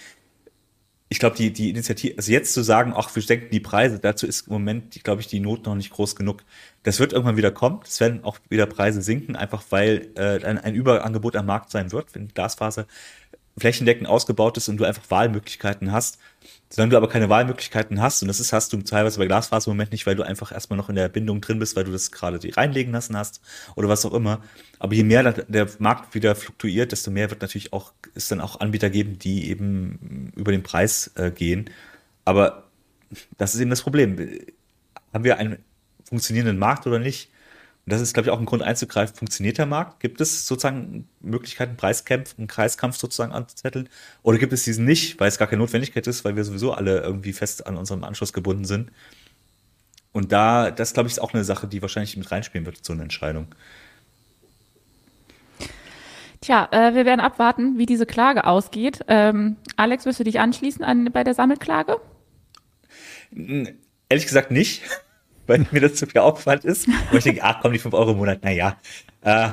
ich glaube, die, die Initiative, also jetzt zu sagen, ach, wir senken die Preise, dazu ist im Moment, glaube ich, die Not noch nicht groß genug. Das wird irgendwann wieder kommen. Es werden auch wieder Preise sinken, einfach weil äh, ein, ein Überangebot am Markt sein wird, wenn Glasfaser flächendeckend ausgebaut ist und du einfach Wahlmöglichkeiten hast. Solange du aber keine Wahlmöglichkeiten hast, und das ist, hast du teilweise bei Glasfaser im Moment nicht, weil du einfach erstmal noch in der Bindung drin bist, weil du das gerade reinlegen lassen hast oder was auch immer. Aber je mehr der Markt wieder fluktuiert, desto mehr wird natürlich auch, es dann auch Anbieter geben, die eben über den Preis äh, gehen. Aber das ist eben das Problem. Haben wir einen funktionierenden Markt oder nicht? Und das ist, glaube ich, auch ein Grund einzugreifen. Funktioniert der Markt? Gibt es sozusagen Möglichkeiten, Preiskampf, einen Kreiskampf sozusagen anzuzetteln? Oder gibt es diesen nicht, weil es gar keine Notwendigkeit ist, weil wir sowieso alle irgendwie fest an unserem Anschluss gebunden sind? Und da, das glaube ich, ist auch eine Sache, die wahrscheinlich mit reinspielen wird, so eine Entscheidung. Tja, äh, wir werden abwarten, wie diese Klage ausgeht. Ähm, Alex, wirst du dich anschließen an, bei der Sammelklage? Ehrlich gesagt nicht weil mir das zu viel Aufwand ist. Und ich denke, ach komm, die 5 Euro im Monat, naja. Äh,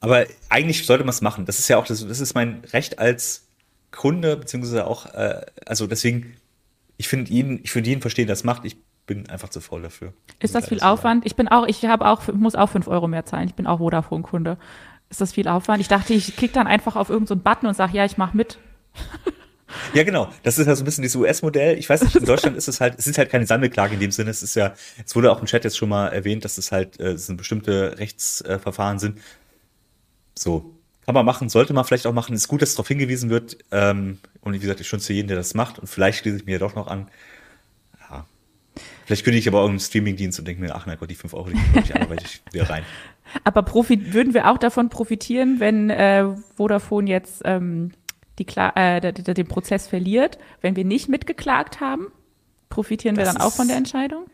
aber eigentlich sollte man es machen. Das ist ja auch, das, das ist mein Recht als Kunde, beziehungsweise auch, äh, also deswegen, ich finde jeden, ich finde jeden verstehen, der das macht. Ich bin einfach zu voll dafür. Ist das viel Aufwand? Ich bin auch, ich habe auch, muss auch 5 Euro mehr zahlen. Ich bin auch Vodafone-Kunde. Ist das viel Aufwand? Ich dachte, ich klicke dann einfach auf irgendeinen so Button und sage, ja, ich mache mit. Ja, genau. Das ist ja so ein bisschen dieses US-Modell. Ich weiß nicht, in Deutschland ist es halt, es ist halt keine Sammelklage in dem Sinne. Es ist ja, es wurde auch im Chat jetzt schon mal erwähnt, dass es halt, äh, es sind bestimmte Rechtsverfahren sind. So. Kann man machen, sollte man vielleicht auch machen. Ist gut, dass darauf hingewiesen wird. Ähm, und wie gesagt, ich schon zu jedem, der das macht. Und vielleicht schließe ich mir ja doch noch an. Ja. Vielleicht kündige ich aber auch einen Streamingdienst und denke mir, ach mein Gott, die 5 Euro, die ich anderweitig wieder rein. Aber würden wir auch davon profitieren, wenn äh, Vodafone jetzt ähm, die äh, den Prozess verliert, wenn wir nicht mitgeklagt haben? Profitieren das wir dann auch von der Entscheidung?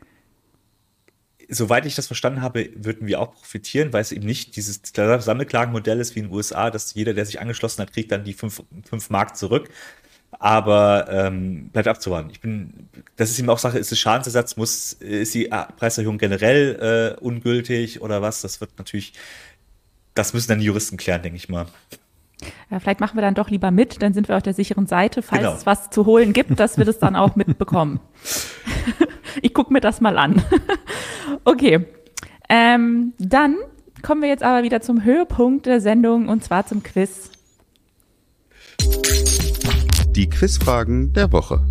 Soweit ich das verstanden habe, würden wir auch profitieren, weil es eben nicht dieses Sammelklagenmodell ist wie in den USA, dass jeder, der sich angeschlossen hat, kriegt dann die fünf, fünf Mark zurück. Aber ähm, bleibt abzuwarten. Ich bin, das ist eben auch Sache, ist es Schadensersatz, muss, ist die Preiserhöhung generell äh, ungültig oder was? Das wird natürlich, das müssen dann die Juristen klären, denke ich mal. Ja, vielleicht machen wir dann doch lieber mit, dann sind wir auf der sicheren Seite, falls genau. es was zu holen gibt, dass wir das dann auch mitbekommen. ich gucke mir das mal an. okay. Ähm, dann kommen wir jetzt aber wieder zum Höhepunkt der Sendung und zwar zum Quiz. Die Quizfragen der Woche.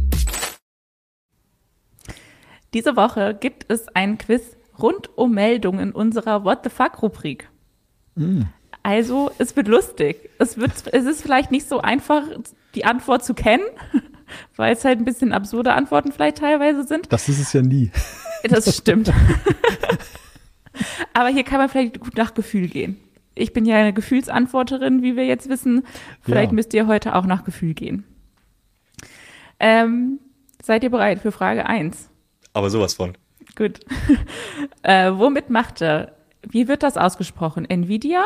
Diese Woche gibt es ein Quiz rund um Meldungen unserer What the Fuck Rubrik. Mm. Also, es wird lustig. Es, wird, es ist vielleicht nicht so einfach, die Antwort zu kennen, weil es halt ein bisschen absurde Antworten vielleicht teilweise sind. Das ist es ja nie. Das stimmt. Aber hier kann man vielleicht gut nach Gefühl gehen. Ich bin ja eine Gefühlsantworterin, wie wir jetzt wissen. Vielleicht ja. müsst ihr heute auch nach Gefühl gehen. Ähm, seid ihr bereit für Frage 1? Aber sowas von. Gut. äh, womit macht er? Wie wird das ausgesprochen? Nvidia,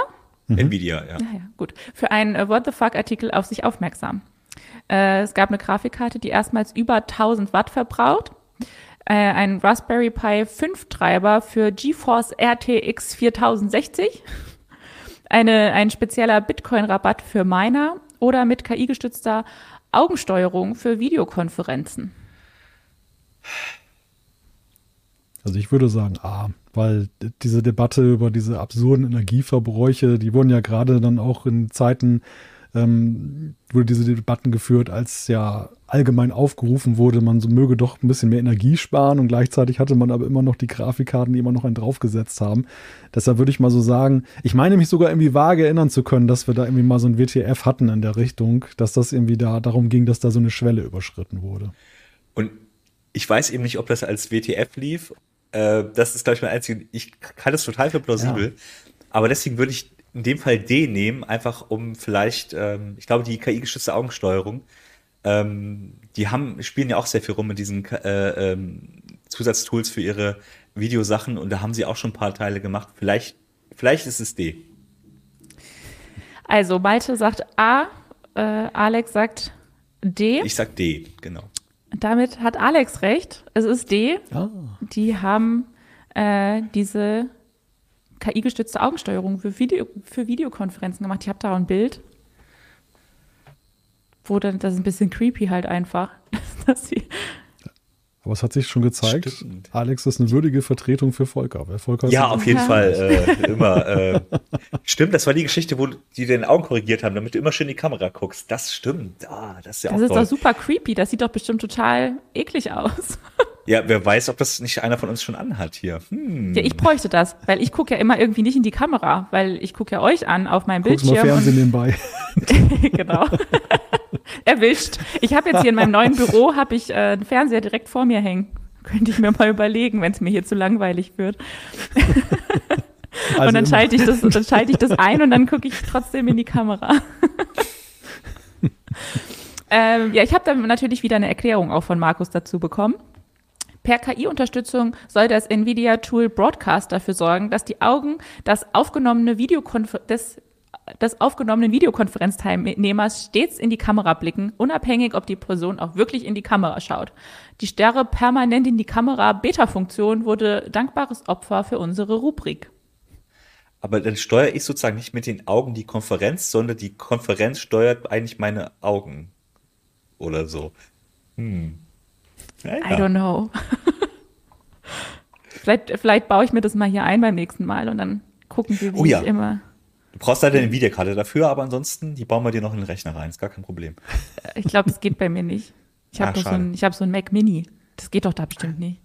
Nvidia, ja. Ja, ja, gut. Für einen äh, What the fuck-Artikel auf sich aufmerksam. Äh, es gab eine Grafikkarte, die erstmals über 1000 Watt verbraucht. Äh, ein Raspberry Pi 5 Treiber für GeForce RTX 4060. Eine, ein spezieller Bitcoin-Rabatt für Miner oder mit KI-gestützter Augensteuerung für Videokonferenzen. Also ich würde sagen A, weil diese Debatte über diese absurden Energieverbräuche, die wurden ja gerade dann auch in Zeiten, ähm, wurde diese Debatten geführt, als ja allgemein aufgerufen wurde, man so möge doch ein bisschen mehr Energie sparen und gleichzeitig hatte man aber immer noch die Grafikkarten, die immer noch einen draufgesetzt haben. Deshalb würde ich mal so sagen, ich meine mich sogar irgendwie vage erinnern zu können, dass wir da irgendwie mal so ein WTF hatten in der Richtung, dass das irgendwie da darum ging, dass da so eine Schwelle überschritten wurde. Und ich weiß eben nicht, ob das als WTF lief. Äh, das ist, glaube ich, mein einziger. Ich kann das total für plausibel. Ja. Aber deswegen würde ich in dem Fall D nehmen, einfach um vielleicht, ähm, ich glaube, die KI-gestützte Augensteuerung, ähm, die haben, spielen ja auch sehr viel rum mit diesen äh, ähm, Zusatztools für ihre Videosachen und da haben sie auch schon ein paar Teile gemacht. Vielleicht, vielleicht ist es D. Also Malte sagt A, äh, Alex sagt D. Ich sag D, genau. Damit hat Alex recht. Es ist D. Ah. Die haben äh, diese KI-gestützte Augensteuerung für, Video, für Videokonferenzen gemacht. Ich habe da ein Bild wo dann, das ist ein bisschen creepy halt einfach, dass sie aber es hat sich schon gezeigt, Stimmt. Alex ist eine würdige Vertretung für Volker. Weil Volker ja, auf jeden ja. Fall. Äh, immer. Äh, stimmt, das war die Geschichte, wo die den Augen korrigiert haben, damit du immer schön in die Kamera guckst. Das stimmt. Ah, das ist ja das auch ist toll. doch super creepy. Das sieht doch bestimmt total eklig aus. Ja, wer weiß, ob das nicht einer von uns schon anhat hier. Hm. Ja, ich bräuchte das, weil ich gucke ja immer irgendwie nicht in die Kamera, weil ich gucke ja euch an auf meinem Guck's Bildschirm. Mal Fernsehen nebenbei. genau. Erwischt. Ich habe jetzt hier in meinem neuen Büro habe ich äh, einen Fernseher direkt vor mir hängen. Könnte ich mir mal überlegen, wenn es mir hier zu langweilig wird. Also und dann schalte, ich das, dann schalte ich das ein und dann gucke ich trotzdem in die Kamera. ähm, ja, ich habe dann natürlich wieder eine Erklärung auch von Markus dazu bekommen. Per KI-Unterstützung soll das NVIDIA-Tool Broadcast dafür sorgen, dass die Augen das aufgenommene Videokonfer des des aufgenommenen Videokonferenzteilnehmers stets in die Kamera blicken, unabhängig, ob die Person auch wirklich in die Kamera schaut. Die Starre permanent in die Kamera Beta-Funktion wurde dankbares Opfer für unsere Rubrik. Aber dann steuere ich sozusagen nicht mit den Augen die Konferenz, sondern die Konferenz steuert eigentlich meine Augen. Oder so. Hm. Ja, I don't know. vielleicht, vielleicht baue ich mir das mal hier ein beim nächsten Mal und dann gucken wir, wie oh ja. ich immer. Du brauchst leider eine Videokarte dafür, aber ansonsten, die bauen wir dir noch in den Rechner rein, ist gar kein Problem. Ich glaube, das geht bei mir nicht. Ich habe ah, so, ein, hab so ein Mac Mini. Das geht doch da bestimmt nicht.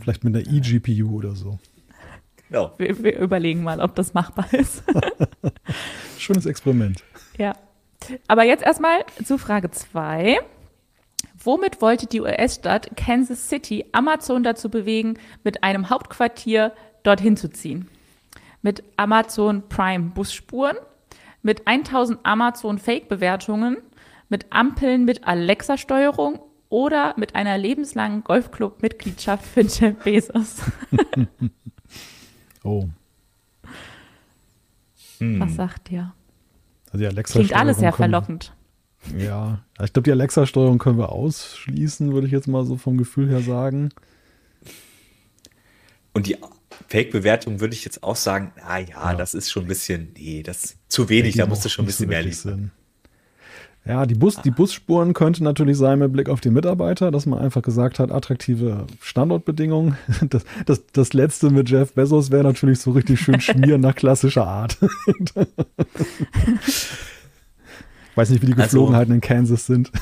Vielleicht mit einer eGPU oder so. Genau. Wir, wir überlegen mal, ob das machbar ist. Schönes Experiment. Ja. Aber jetzt erstmal zu Frage 2. Womit wollte die US-Stadt Kansas City Amazon dazu bewegen, mit einem Hauptquartier dorthin zu ziehen? Mit Amazon Prime Busspuren, mit 1000 Amazon Fake-Bewertungen, mit Ampeln mit Alexa-Steuerung oder mit einer lebenslangen Golfclub-Mitgliedschaft für Jeff Bezos. oh. Hm. Was sagt ihr? Also die Alexa Klingt alles sehr verlockend. Ja, ich glaube, die Alexa-Steuerung können wir ausschließen, würde ich jetzt mal so vom Gefühl her sagen. Und die Fake-Bewertung würde ich jetzt auch sagen, na ja, ja, das ist schon ein bisschen, nee, das ist zu wenig, da musst du schon ein bisschen mehr liefern. Ja, die, Bus, die Busspuren könnte natürlich sein mit Blick auf die Mitarbeiter, dass man einfach gesagt hat, attraktive Standortbedingungen. Das, das, das letzte mit Jeff Bezos wäre natürlich so richtig schön schmieren nach klassischer Art. Ich weiß nicht, wie die also Geflogenheiten also, in Kansas sind.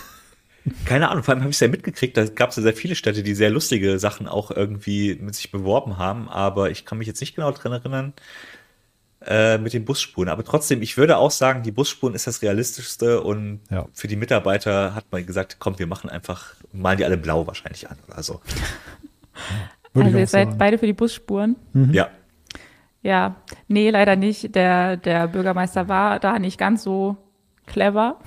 Keine Ahnung, vor allem habe ich es ja mitgekriegt, da gab es ja sehr viele Städte, die sehr lustige Sachen auch irgendwie mit sich beworben haben, aber ich kann mich jetzt nicht genau dran erinnern äh, mit den Busspuren. Aber trotzdem, ich würde auch sagen, die Busspuren ist das Realistischste und ja. für die Mitarbeiter hat man gesagt, komm, wir machen einfach, malen die alle blau wahrscheinlich an oder so. Ja, also ihr seid sagen. beide für die Busspuren? Mhm. Ja. Ja, nee, leider nicht. Der, der Bürgermeister war da nicht ganz so clever.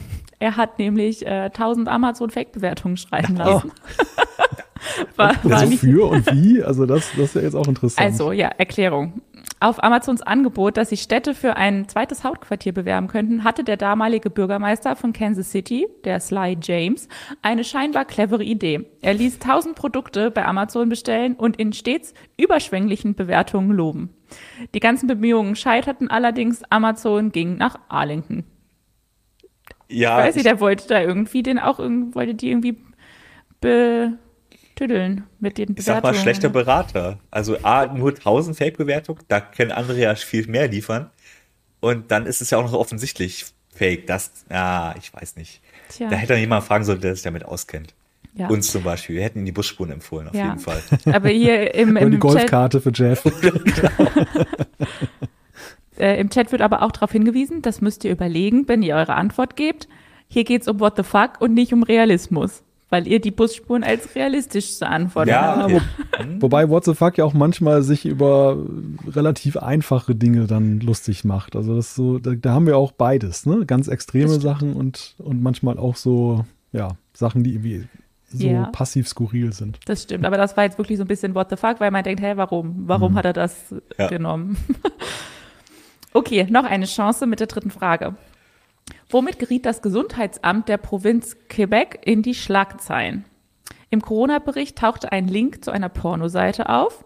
Er hat nämlich äh, 1000 Amazon-Fake-Bewertungen schreiben lassen. Oh. war, war also für und wie? Also das, das ist ja jetzt auch interessant. Also ja, Erklärung. Auf Amazons Angebot, dass sich Städte für ein zweites Hauptquartier bewerben könnten, hatte der damalige Bürgermeister von Kansas City, der Sly James, eine scheinbar clevere Idee. Er ließ 1000 Produkte bei Amazon bestellen und in stets überschwänglichen Bewertungen loben. Die ganzen Bemühungen scheiterten allerdings. Amazon ging nach Arlington. Ja, Ich weiß nicht, der wollte da irgendwie den auch irgend- wollte die irgendwie betüddeln mit den ich sag mal, Bewertungen. schlechter Berater. Also A, nur 1000 Fake-Bewertungen, da können andere ja viel mehr liefern. Und dann ist es ja auch noch offensichtlich Fake. Das, ja, ich weiß nicht. Tja. Da hätte dann jemand fragen sollen, der sich damit auskennt. Ja. Uns zum Beispiel. Wir hätten ihm die Busspuren empfohlen, auf Ja. jeden Fall. Aber hier im, Und die im Chat Golfkarte für Jeff. Äh, Im Chat wird aber auch darauf hingewiesen, das müsst ihr überlegen, wenn ihr eure Antwort gebt. Hier geht's um What the fuck und nicht um Realismus, weil ihr die Busspuren als realistischste Antwort Ja, habt. okay. Wobei What the fuck ja auch manchmal sich über relativ einfache Dinge dann lustig macht. Also das ist so, da, da haben wir auch beides, ne? Ganz extreme Sachen und, und manchmal auch so, ja, Sachen, die irgendwie so Ja. passiv skurril sind. Das stimmt, aber das war jetzt wirklich so ein bisschen What the fuck, weil man denkt, hä, warum? Warum hat er das Ja. genommen? okay, noch eine Chance mit der dritten Frage. Womit geriet das Gesundheitsamt der Provinz Quebec in die Schlagzeilen? Im Corona-Bericht tauchte ein Link zu einer Pornoseite auf,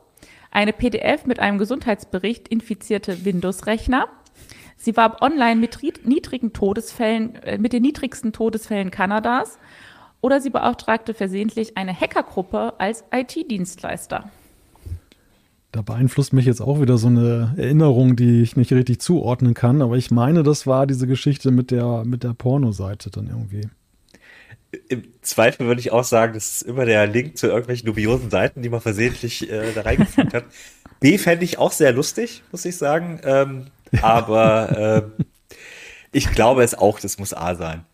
eine PDF mit einem Gesundheitsbericht infizierte Windows-Rechner. Sie warb online mit ri- niedrigen Todesfällen, äh, mit den niedrigsten Todesfällen Kanadas oder sie beauftragte versehentlich eine Hackergruppe als IT-Dienstleister. Da beeinflusst mich jetzt auch wieder so eine Erinnerung, die ich nicht richtig zuordnen kann, aber ich meine, das war diese Geschichte mit der, mit der Pornoseite dann irgendwie. Im Zweifel würde ich auch sagen, das ist immer der Link zu irgendwelchen dubiosen Seiten, die man versehentlich äh, da reingefügt hat. B fände ich auch sehr lustig, muss ich sagen. Ähm, aber äh, ich glaube es auch, das muss A sein.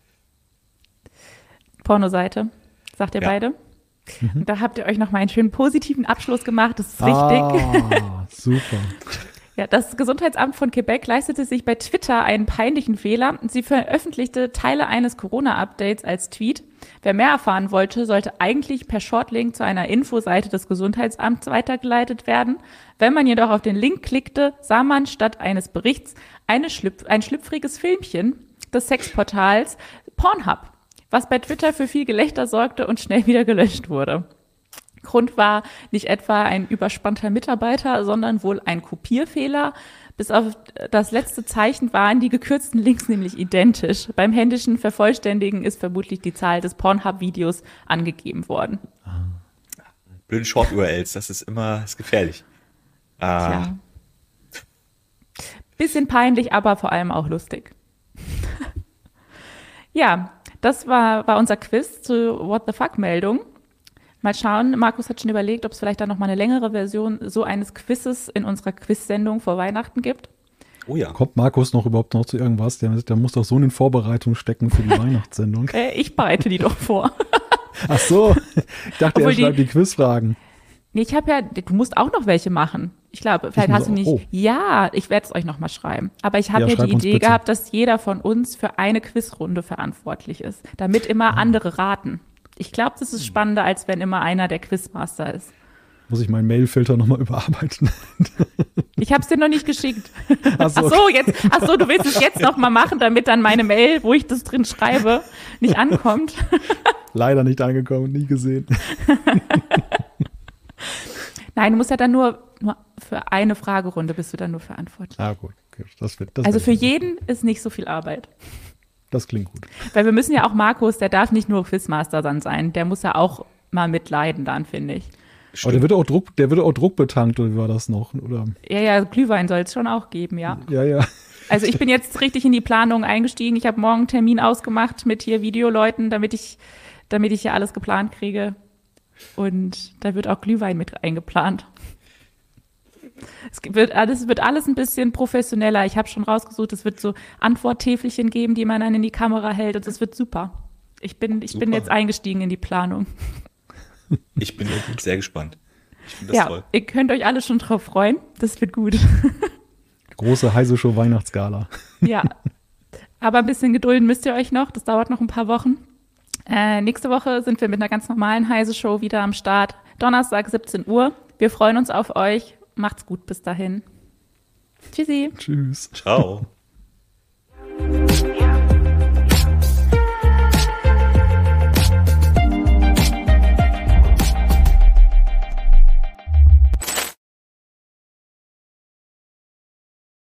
Pornoseite, sagt ihr Ja. beide? Und da habt ihr euch noch mal einen schönen positiven Abschluss gemacht. Das ist richtig. Ah, super. Ja, das Gesundheitsamt von Quebec leistete sich bei Twitter einen peinlichen Fehler. Sie veröffentlichte Teile eines Corona-Updates als Tweet. Wer mehr erfahren wollte, sollte eigentlich per Shortlink zu einer Infoseite des Gesundheitsamts weitergeleitet werden. Wenn man jedoch auf den Link klickte, sah man statt eines Berichts eine schlüpf ein schlüpfriges Filmchen des Sexportals Pornhub, was bei Twitter für viel Gelächter sorgte und schnell wieder gelöscht wurde. Grund war nicht etwa ein überspannter Mitarbeiter, sondern wohl ein Kopierfehler. Bis auf das letzte Zeichen waren die gekürzten Links nämlich identisch. Beim händischen Vervollständigen ist vermutlich die Zahl des Pornhub-Videos angegeben worden. Blöde Short-URLs, das ist immer ist gefährlich. Ah, Tja. Bisschen peinlich, aber vor allem auch lustig. ja, das war, war unser Quiz zu What the Fuck-Meldung. Mal schauen, Markus hat schon überlegt, ob es vielleicht dann noch mal eine längere Version so eines Quizzes in unserer Quiz-Sendung vor Weihnachten gibt. oh ja. Kommt Markus noch überhaupt noch zu irgendwas? Der, der muss doch so in Vorbereitung stecken für die Weihnachtssendung. Äh, ich bereite die doch vor. Ach so, ich dachte, Obwohl er schreibt die- die Quizfragen. Nee, ich habe ja, du musst auch noch welche machen. Ich glaube, vielleicht muss hast du nicht. oh. Ja, ich werde es euch noch mal schreiben. Aber ich habe Ja, ja, die Idee bitte. gehabt, dass jeder von uns für eine Quizrunde verantwortlich ist, damit immer Ah. andere raten. Ich glaube, das ist spannender, als wenn immer einer der Quizmaster ist. Muss ich meinen Mailfilter nochmal überarbeiten. Ich habe es dir noch nicht geschickt. Ach so, Ach so, jetzt, ach so, du willst es jetzt noch mal machen, damit dann meine Mail, wo ich das drin schreibe, nicht ankommt. leider nicht angekommen, nie gesehen. Nein, du musst ja dann nur, nur für eine Fragerunde bist du dann nur verantwortlich. Ah, gut. Okay, Das wird, das Also für jeden ist nicht so viel Arbeit. Das klingt gut. Weil wir müssen ja auch Markus, der darf nicht nur Quizmaster dann sein, der muss ja auch mal mitleiden dann, finde ich. Aber der wird auch Druck, der wird auch druckbetankt, oder wie war das noch? Oder? Ja, ja, Glühwein soll es schon auch geben, ja. Ja, ja. Also ich bin jetzt richtig in die Planung eingestiegen. Ich habe morgen einen Termin ausgemacht mit hier Videoleuten, damit ich, damit ich hier alles geplant kriege. Und da wird auch Glühwein mit eingeplant. Es wird alles, wird alles ein bisschen professioneller. Ich habe schon rausgesucht, es wird so Antworttäfelchen geben, die man dann in die Kamera hält und es wird super. Ich bin, ich bin Super. jetzt eingestiegen in die Planung. Ich bin sehr gespannt. Ich finde das Ja, toll. ihr könnt euch alle schon drauf freuen. Das wird gut. Große Heise Show Weihnachtsgala. Ja. Aber ein bisschen gedulden müsst ihr euch noch. Das dauert noch ein paar Wochen. Äh, nächste Woche sind wir mit einer ganz normalen Heise-Show wieder am Start. Donnerstag, 17 Uhr. Wir freuen uns auf euch. Macht's gut bis dahin. Tschüssi. Tschüss. Ciao.